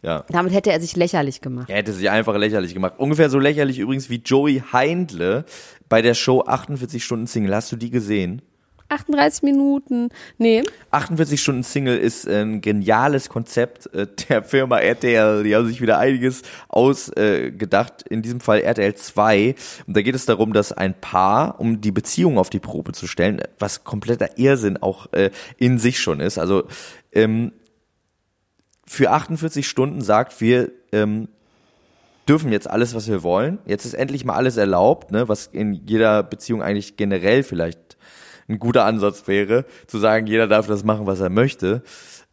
Ja. Damit hätte er sich lächerlich gemacht. Er hätte sich einfach lächerlich gemacht. Ungefähr so lächerlich übrigens wie Joey Heindle bei der Show 48 Stunden Single. Hast du die gesehen? 38 Minuten. Nee, 48 Stunden Single ist ein geniales Konzept äh, der Firma RTL. Die haben sich wieder einiges ausgedacht. In diesem Fall RTL 2. Und da geht es darum, dass ein Paar, um die Beziehung auf die Probe zu stellen, was kompletter Irrsinn auch äh, in sich schon ist. Also ähm, für 48 Stunden sagt, wir ähm, dürfen jetzt alles, was wir wollen. Jetzt ist endlich mal alles erlaubt, ne, was in jeder Beziehung eigentlich generell vielleicht ein guter Ansatz wäre, zu sagen, jeder darf das machen, was er möchte.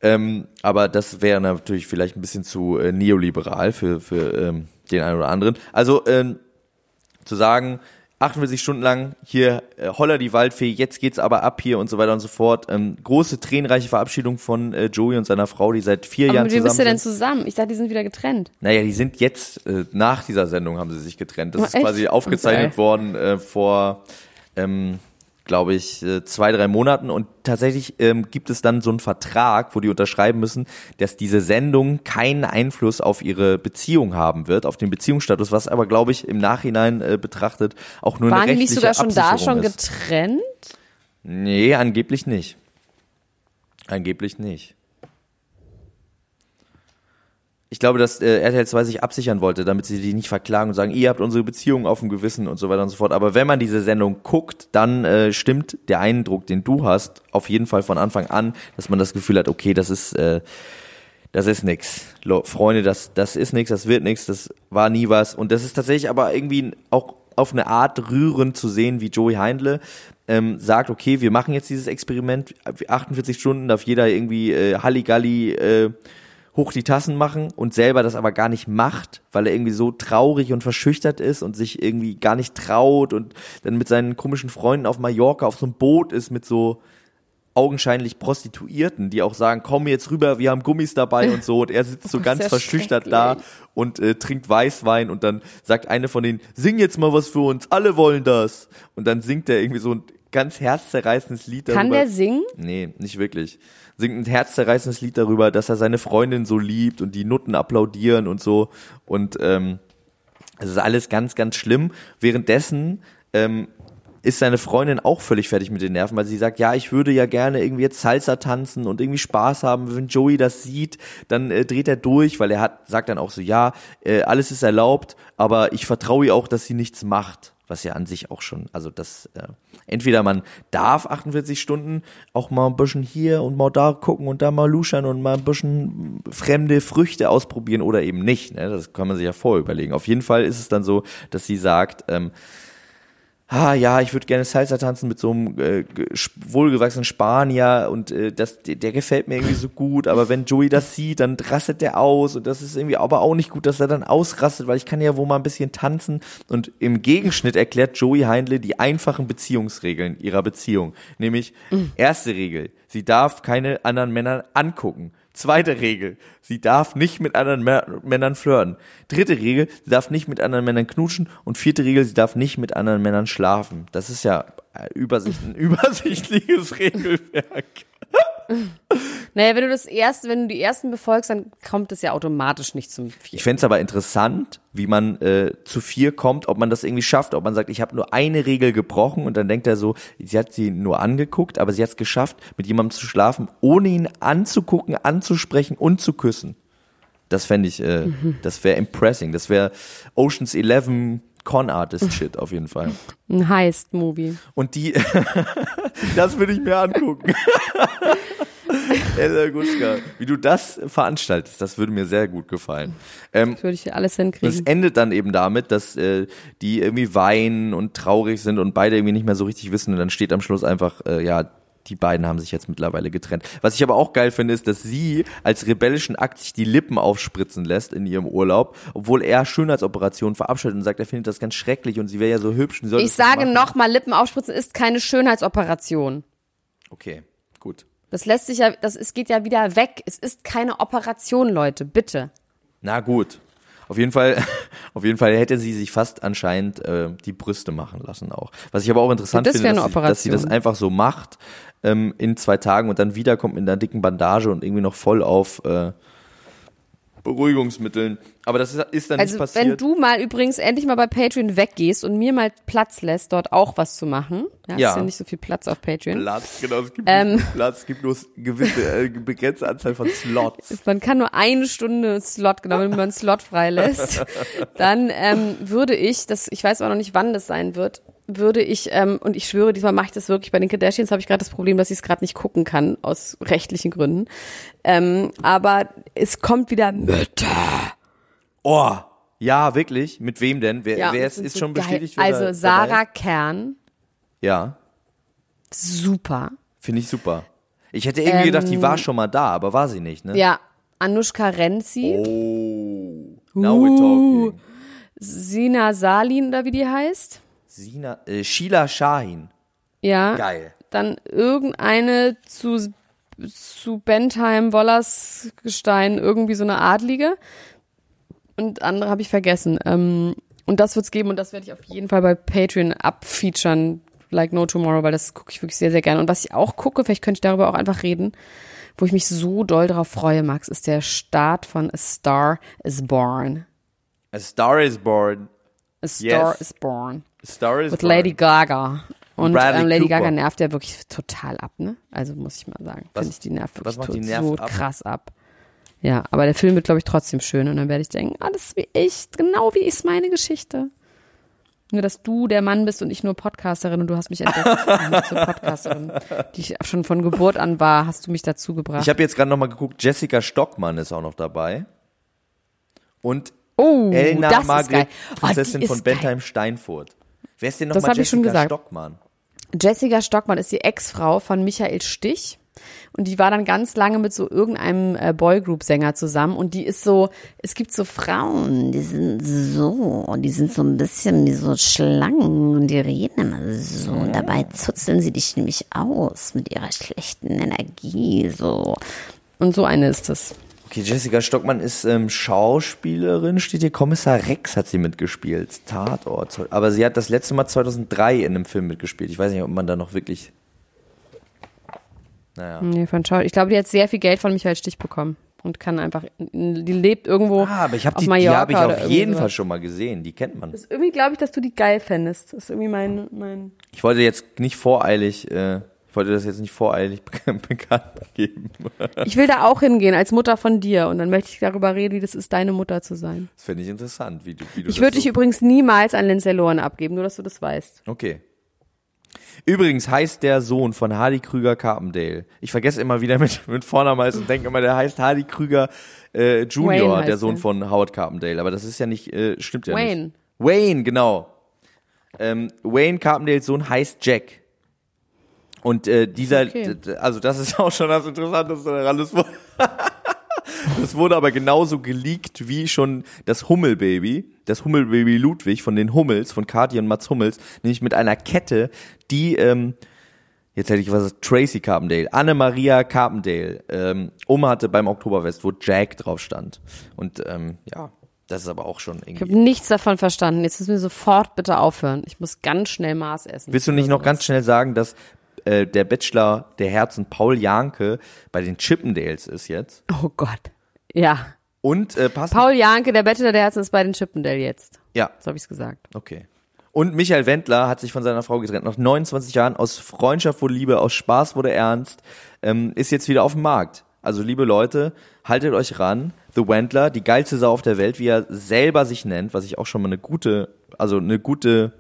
Ähm, aber das wäre natürlich vielleicht ein bisschen zu äh, neoliberal für, für ähm, den einen oder anderen. Also ähm, zu sagen, 48 Stunden lang hier äh, holler die Waldfee, jetzt geht's aber ab hier und so weiter und so fort. Ähm, große tränenreiche Verabschiedung von äh, Joey und seiner Frau, die seit vier aber Jahren mit wem zusammen bist du denn sind. zusammen? Ich dachte, die sind wieder getrennt. Naja, die sind jetzt, äh, nach dieser Sendung haben sie sich getrennt. Das Oh, ist quasi aufgezeichnet Okay. worden äh, vor, ähm, glaube ich, äh, zwei, drei Monaten. Und tatsächlich ähm, gibt es dann so einen Vertrag, wo die unterschreiben müssen, dass diese Sendung keinen Einfluss auf ihre Beziehung haben wird, auf den Beziehungsstatus, was aber, glaube ich, im Nachhinein äh, betrachtet auch nur Waren eine die nicht rechtliche sogar schon da schon ist. getrennt? Nee, angeblich nicht. Angeblich nicht. Ich glaube, dass äh, RTL 2 sich absichern wollte, damit sie die nicht verklagen und sagen, ihr habt unsere Beziehung auf dem Gewissen und so weiter und so fort. Aber wenn man diese Sendung guckt, dann äh, stimmt der Eindruck, den du hast, auf jeden Fall von Anfang an, dass man das Gefühl hat, okay, das ist äh, das ist nix. Lo Freunde, das, das ist nix, das wird nix, das war nie was. Und das ist tatsächlich aber irgendwie auch auf eine Art rührend zu sehen, wie Joey Heindle ähm, sagt, okay, wir machen jetzt dieses Experiment, 48 Stunden darf jeder irgendwie äh, Halligalli äh, hoch die Tassen machen und selber das aber gar nicht macht, weil er irgendwie so traurig und verschüchtert ist und sich irgendwie gar nicht traut und dann mit seinen komischen Freunden auf Mallorca auf so einem Boot ist mit so augenscheinlich Prostituierten, die auch sagen, komm jetzt rüber, wir haben Gummis dabei und so. Und er sitzt so (laughs) ganz ja verschüchtert da und äh, trinkt Weißwein und dann sagt eine von denen, sing jetzt mal was für uns, alle wollen das. Und dann singt er irgendwie so ein ganz herzzerreißendes Lied darüber. Kann der singen? Nee, nicht wirklich. Singt ein herzzerreißendes Lied darüber, dass er seine Freundin so liebt und die Nutten applaudieren und so. Und ähm, es ist alles ganz, ganz schlimm. Währenddessen ähm, ist seine Freundin auch völlig fertig mit den Nerven, weil sie sagt, ja, ich würde ja gerne irgendwie jetzt Salsa tanzen und irgendwie Spaß haben. Wenn Joey das sieht, dann äh, dreht er durch, weil er hat, sagt dann auch so, ja, äh, alles ist erlaubt, aber ich vertraue ihr auch, dass sie nichts macht. Was ja an sich auch schon, also das, äh, entweder man darf 48 Stunden auch mal ein bisschen hier und mal da gucken und da mal luschern und mal ein bisschen fremde Früchte ausprobieren oder eben nicht. Ne? Das kann man sich ja vorüberlegen. Auf jeden Fall ist es dann so, dass sie sagt, ähm, ah ja, ich würde gerne Salsa tanzen mit so einem äh, wohlgewachsenen Spanier und äh, das, der, der gefällt mir irgendwie so gut, aber wenn Joey das sieht, dann rastet der aus und das ist irgendwie aber auch nicht gut, dass er dann ausrastet, weil ich kann ja wohl mal ein bisschen tanzen und im Gegenschnitt erklärt Joey Heindle die einfachen Beziehungsregeln ihrer Beziehung, nämlich erste Regel, sie darf keine anderen Männer angucken. Zweite Regel, sie darf nicht mit anderen Mä- Männern flirten. Dritte Regel, sie darf nicht mit anderen Männern knutschen. Und vierte Regel, sie darf nicht mit anderen Männern schlafen. Das ist ja äh, ein (laughs) übersichtliches Regelwerk. (laughs) Naja, wenn du das erste, wenn du die ersten befolgst, dann kommt es ja automatisch nicht zum Vier. Ich fänd's aber interessant, wie man äh, zu vier kommt, ob man das irgendwie schafft, ob man sagt, ich habe nur eine Regel gebrochen und dann denkt er so, sie hat sie nur angeguckt, aber sie hat's geschafft, mit jemandem zu schlafen, ohne ihn anzugucken, anzusprechen und zu küssen. Das fände ich, äh, das wäre impressing. Das wäre Oceans 11 Con Artist Shit auf jeden Fall. Ein Heist-Movie. Und die, (laughs) das würde ich mir angucken. (laughs) Elsa Guschka, wie du das veranstaltest, das würde mir sehr gut gefallen. Ähm, Das würde ich alles es hinkriegen. endet dann eben damit, dass äh, die irgendwie weinen und traurig sind und beide irgendwie nicht mehr so richtig wissen und dann steht am Schluss einfach, äh, ja, die beiden haben sich jetzt mittlerweile getrennt. Was ich aber auch geil finde, ist, dass sie als rebellischen Akt sich die Lippen aufspritzen lässt in ihrem Urlaub, obwohl er Schönheitsoperationen verabschiedet und sagt, er findet das ganz schrecklich und sie wäre ja so hübsch. und Ich sage nochmal, Lippen aufspritzen ist keine Schönheitsoperation. Okay, gut. Das lässt sich ja, das es geht ja wieder weg. Es ist keine Operation, Leute, bitte. Na gut. Auf jeden Fall, (laughs) Auf jeden Fall hätte sie sich fast anscheinend äh, die Brüste machen lassen auch. Was ich aber auch interessant Das finde, dass sie, dass sie das einfach so macht ähm, in zwei Tagen und dann wiederkommt mit einer dicken Bandage und irgendwie noch voll auf äh, Beruhigungsmitteln. Aber das ist, ist dann Also nicht passiert. wenn du mal übrigens endlich mal bei Patreon weggehst und mir mal Platz lässt, dort auch was zu machen. Ja, Ja. ist ja nicht so viel Platz auf Patreon. Platz, genau, es gibt Ähm. Platz, es gibt nur eine gewisse, äh, begrenzte Anzahl von Slots. (laughs) Man kann nur eine Stunde Slot, genau, wenn man einen Slot freilässt, (laughs) dann ähm, würde ich, das, ich weiß aber noch nicht, wann das sein wird, würde ich, ähm, und ich schwöre, diesmal mache ich das wirklich, bei den Kardashians habe ich gerade das Problem, dass ich es gerade nicht gucken kann, aus rechtlichen Gründen. Ähm, aber es kommt wieder Mütter. Oh, ja, wirklich? Mit wem denn? Wer, Ja, wer ist, ist so schon geil. bestätigt? wer Also da- Sarah dabei Kern? Ja, super. finde ich super. Ich hätte irgendwie gedacht, die war schon mal da, aber war sie nicht, ne? Ähm, Ja, Anushka Renzi, Oh, now we're talking. Sina Salin oder wie die heißt. Sina, äh, Sheila Shahin. Ja. Geil. Dann irgendeine zu, zu Bentheim, Wollersgestein, irgendwie so eine Adlige. Und andere habe ich vergessen. Ähm, und das wird's geben und das werde ich auf jeden Fall bei Patreon abfeaturen, like no tomorrow, weil das gucke ich wirklich sehr, sehr gerne. Und was ich auch gucke, vielleicht könnte ich darüber auch einfach reden, wo ich mich so doll drauf freue, Max, ist der Start von A Star is Born. A Star is Born. A Star Yes. is Born. Star is Mit Born. Lady Gaga. Und ähm, Lady. Gaga nervt ja wirklich total ab, ne? Also muss ich mal sagen. Finde ich, die nervt wirklich macht die tot- nervt so ab? krass ab. Ja, aber der Film wird, glaube ich, trotzdem schön. Und dann werde ich denken, ah, das ist wie ich, genau wie ist meine Geschichte. Nur, dass du der Mann bist und ich nur Podcasterin und du hast mich entdeckt (laughs) zur Podcasterin, die ich schon von Geburt an war, hast du mich dazu gebracht. Ich habe jetzt gerade nochmal geguckt, Jessica Stockmann ist auch noch dabei. Und oh, Elna das ist Margret, geil. Oh, Prinzessin ist von geil. Wer ist denn Das nochmal hab ich schon Jessica gesagt. Stockmann? Jessica Stockmann ist die Ex-Frau von Michael Stich. Und die war dann ganz lange mit so irgendeinem äh, Boygroup-Sänger zusammen. Und die ist so, es gibt so Frauen, die sind so, die sind so ein bisschen wie so Schlangen und die reden immer so. Und dabei zuzeln sie dich nämlich aus mit ihrer schlechten Energie, so. Und so eine ist es. Okay, Jessica Stockmann ist ähm, Schauspielerin, steht hier Kommissar Rex hat sie mitgespielt, Tatort. Aber sie hat das letzte Mal 2003 in einem Film mitgespielt. Ich weiß nicht, ob man da noch wirklich... Naja. Nee, von Schau. Ich glaube, die hat sehr viel Geld von Michael Stich bekommen. Und kann einfach, die lebt irgendwo Ah, aber ich habe die, die habe ich auf jeden. Fall schon mal gesehen. Die kennt man. Das ist irgendwie glaube ich, dass du die geil fändest. Das ist irgendwie mein, mein. Ich wollte jetzt nicht voreilig, äh, wollte das jetzt nicht voreilig (laughs) bekannt geben. Ich will da auch hingehen als Mutter von dir und dann möchte ich darüber reden, wie das ist, deine Mutter zu sein. Das finde ich interessant, wie du, wie du Ich würde so dich übrigens niemals an Lindsay Lohan abgeben, nur dass du das weißt. Okay. Übrigens heißt der Sohn von Hardy Krüger Carpendale. Ich vergesse immer wieder mit, mit Vornamen und denke immer, der heißt Hardy Krüger äh, Junior, Wayne der Sohn er. von Howard Carpendale. Aber das ist ja nicht, äh, stimmt ja Wayne. nicht. Wayne, genau. Ähm, Wayne Carpendales Sohn heißt Jack. Und äh, dieser, Okay. also das ist (laughs) auch schon das Interessanteste daran. Das wurde, (laughs) das wurde aber genauso geleakt wie schon das Hummelbaby, das Hummelbaby Ludwig von den Hummels, von Kathi und Mats Hummels, nämlich mit einer Kette, die, ähm, jetzt hätte ich was, Tracy Carpendale, Anne-Maria Carpendale, ähm, um hatte beim Oktoberfest, wo Jack drauf stand. Und ähm, ja, das ist aber auch schon Ich habe irgendwie. nichts davon verstanden. Jetzt müssen wir sofort bitte aufhören. Ich muss ganz schnell Maß essen. Willst du nicht noch ganz schnell sagen, dass äh, der Bachelor der Herzen Paul Janke bei den Chippendales ist jetzt? Oh Gott. Ja. Und äh, passt. Paul Janke, der Bachelor der Herzen ist bei den Chippendale jetzt. ja, So habe ich's gesagt. okay. Und Michael Wendler hat sich von seiner Frau getrennt. Nach 29 Jahren aus Freundschaft wurde Liebe, aus Spaß wurde Ernst, ähm, ist jetzt wieder auf dem Markt. Also liebe Leute, haltet euch ran. The Wendler, die geilste Sau auf der Welt, wie er selber sich nennt, was ich auch schon mal eine gute, also eine gute,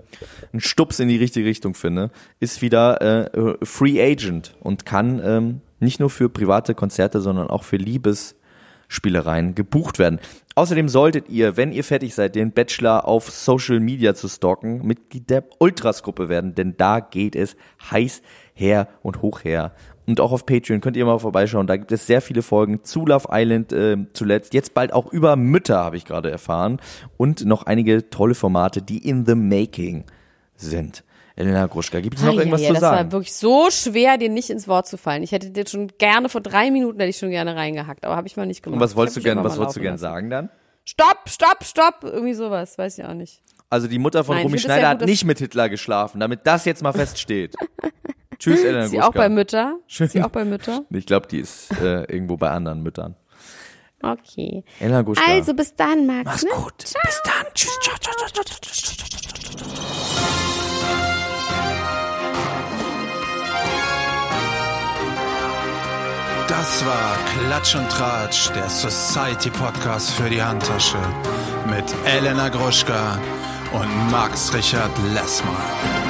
einen Stups in die richtige Richtung finde, ist wieder äh, Free Agent und kann ähm, nicht nur für private Konzerte, sondern auch für Liebesspielereien gebucht werden. Außerdem solltet ihr, wenn ihr fertig seid, den Bachelor auf Social Media zu stalken, Mitglied der Ultras-Gruppe werden, denn da geht es heiß her und hoch her. Und auch auf Patreon könnt ihr mal vorbeischauen. Da gibt es sehr viele Folgen zu Love Island äh, zuletzt. Jetzt bald auch über Mütter, habe ich gerade erfahren. Und noch einige tolle Formate, die in the making sind. Elena Gruschka, gibt es noch Ah, irgendwas ja, zu das sagen? war wirklich so schwer, dir nicht ins Wort zu fallen. Ich hätte dir schon gerne vor drei Minuten hätte ich schon gerne reingehackt, aber habe ich mal nicht gemacht. Und was wolltest du hab mich gern, einfach was wolltest du laufen gern lassen. sagen dann? stopp, stopp, stopp. Irgendwie sowas, weiß ich auch nicht. Also die Mutter von Nein, Romy das Schneider ja hat gut, dass- nicht mit Hitler geschlafen, damit das jetzt mal feststeht. (laughs) Tschüss, Elena Ist sie auch Gruschka. bei Mütter? Ist sie auch bei Mütter? Ich glaube, die ist äh, irgendwo bei anderen Müttern. Okay. Elena Gruschka. Also bis dann, Max. Mach's ne? gut. Bis dann. Tschüss. Ciao, ciao, ciao, ciao, ciao, ciao, ciao, ciao. Das war Klatsch und Tratsch, der Society Podcast für die Handtasche mit Elena Gruschka und Max Richard Lessmann.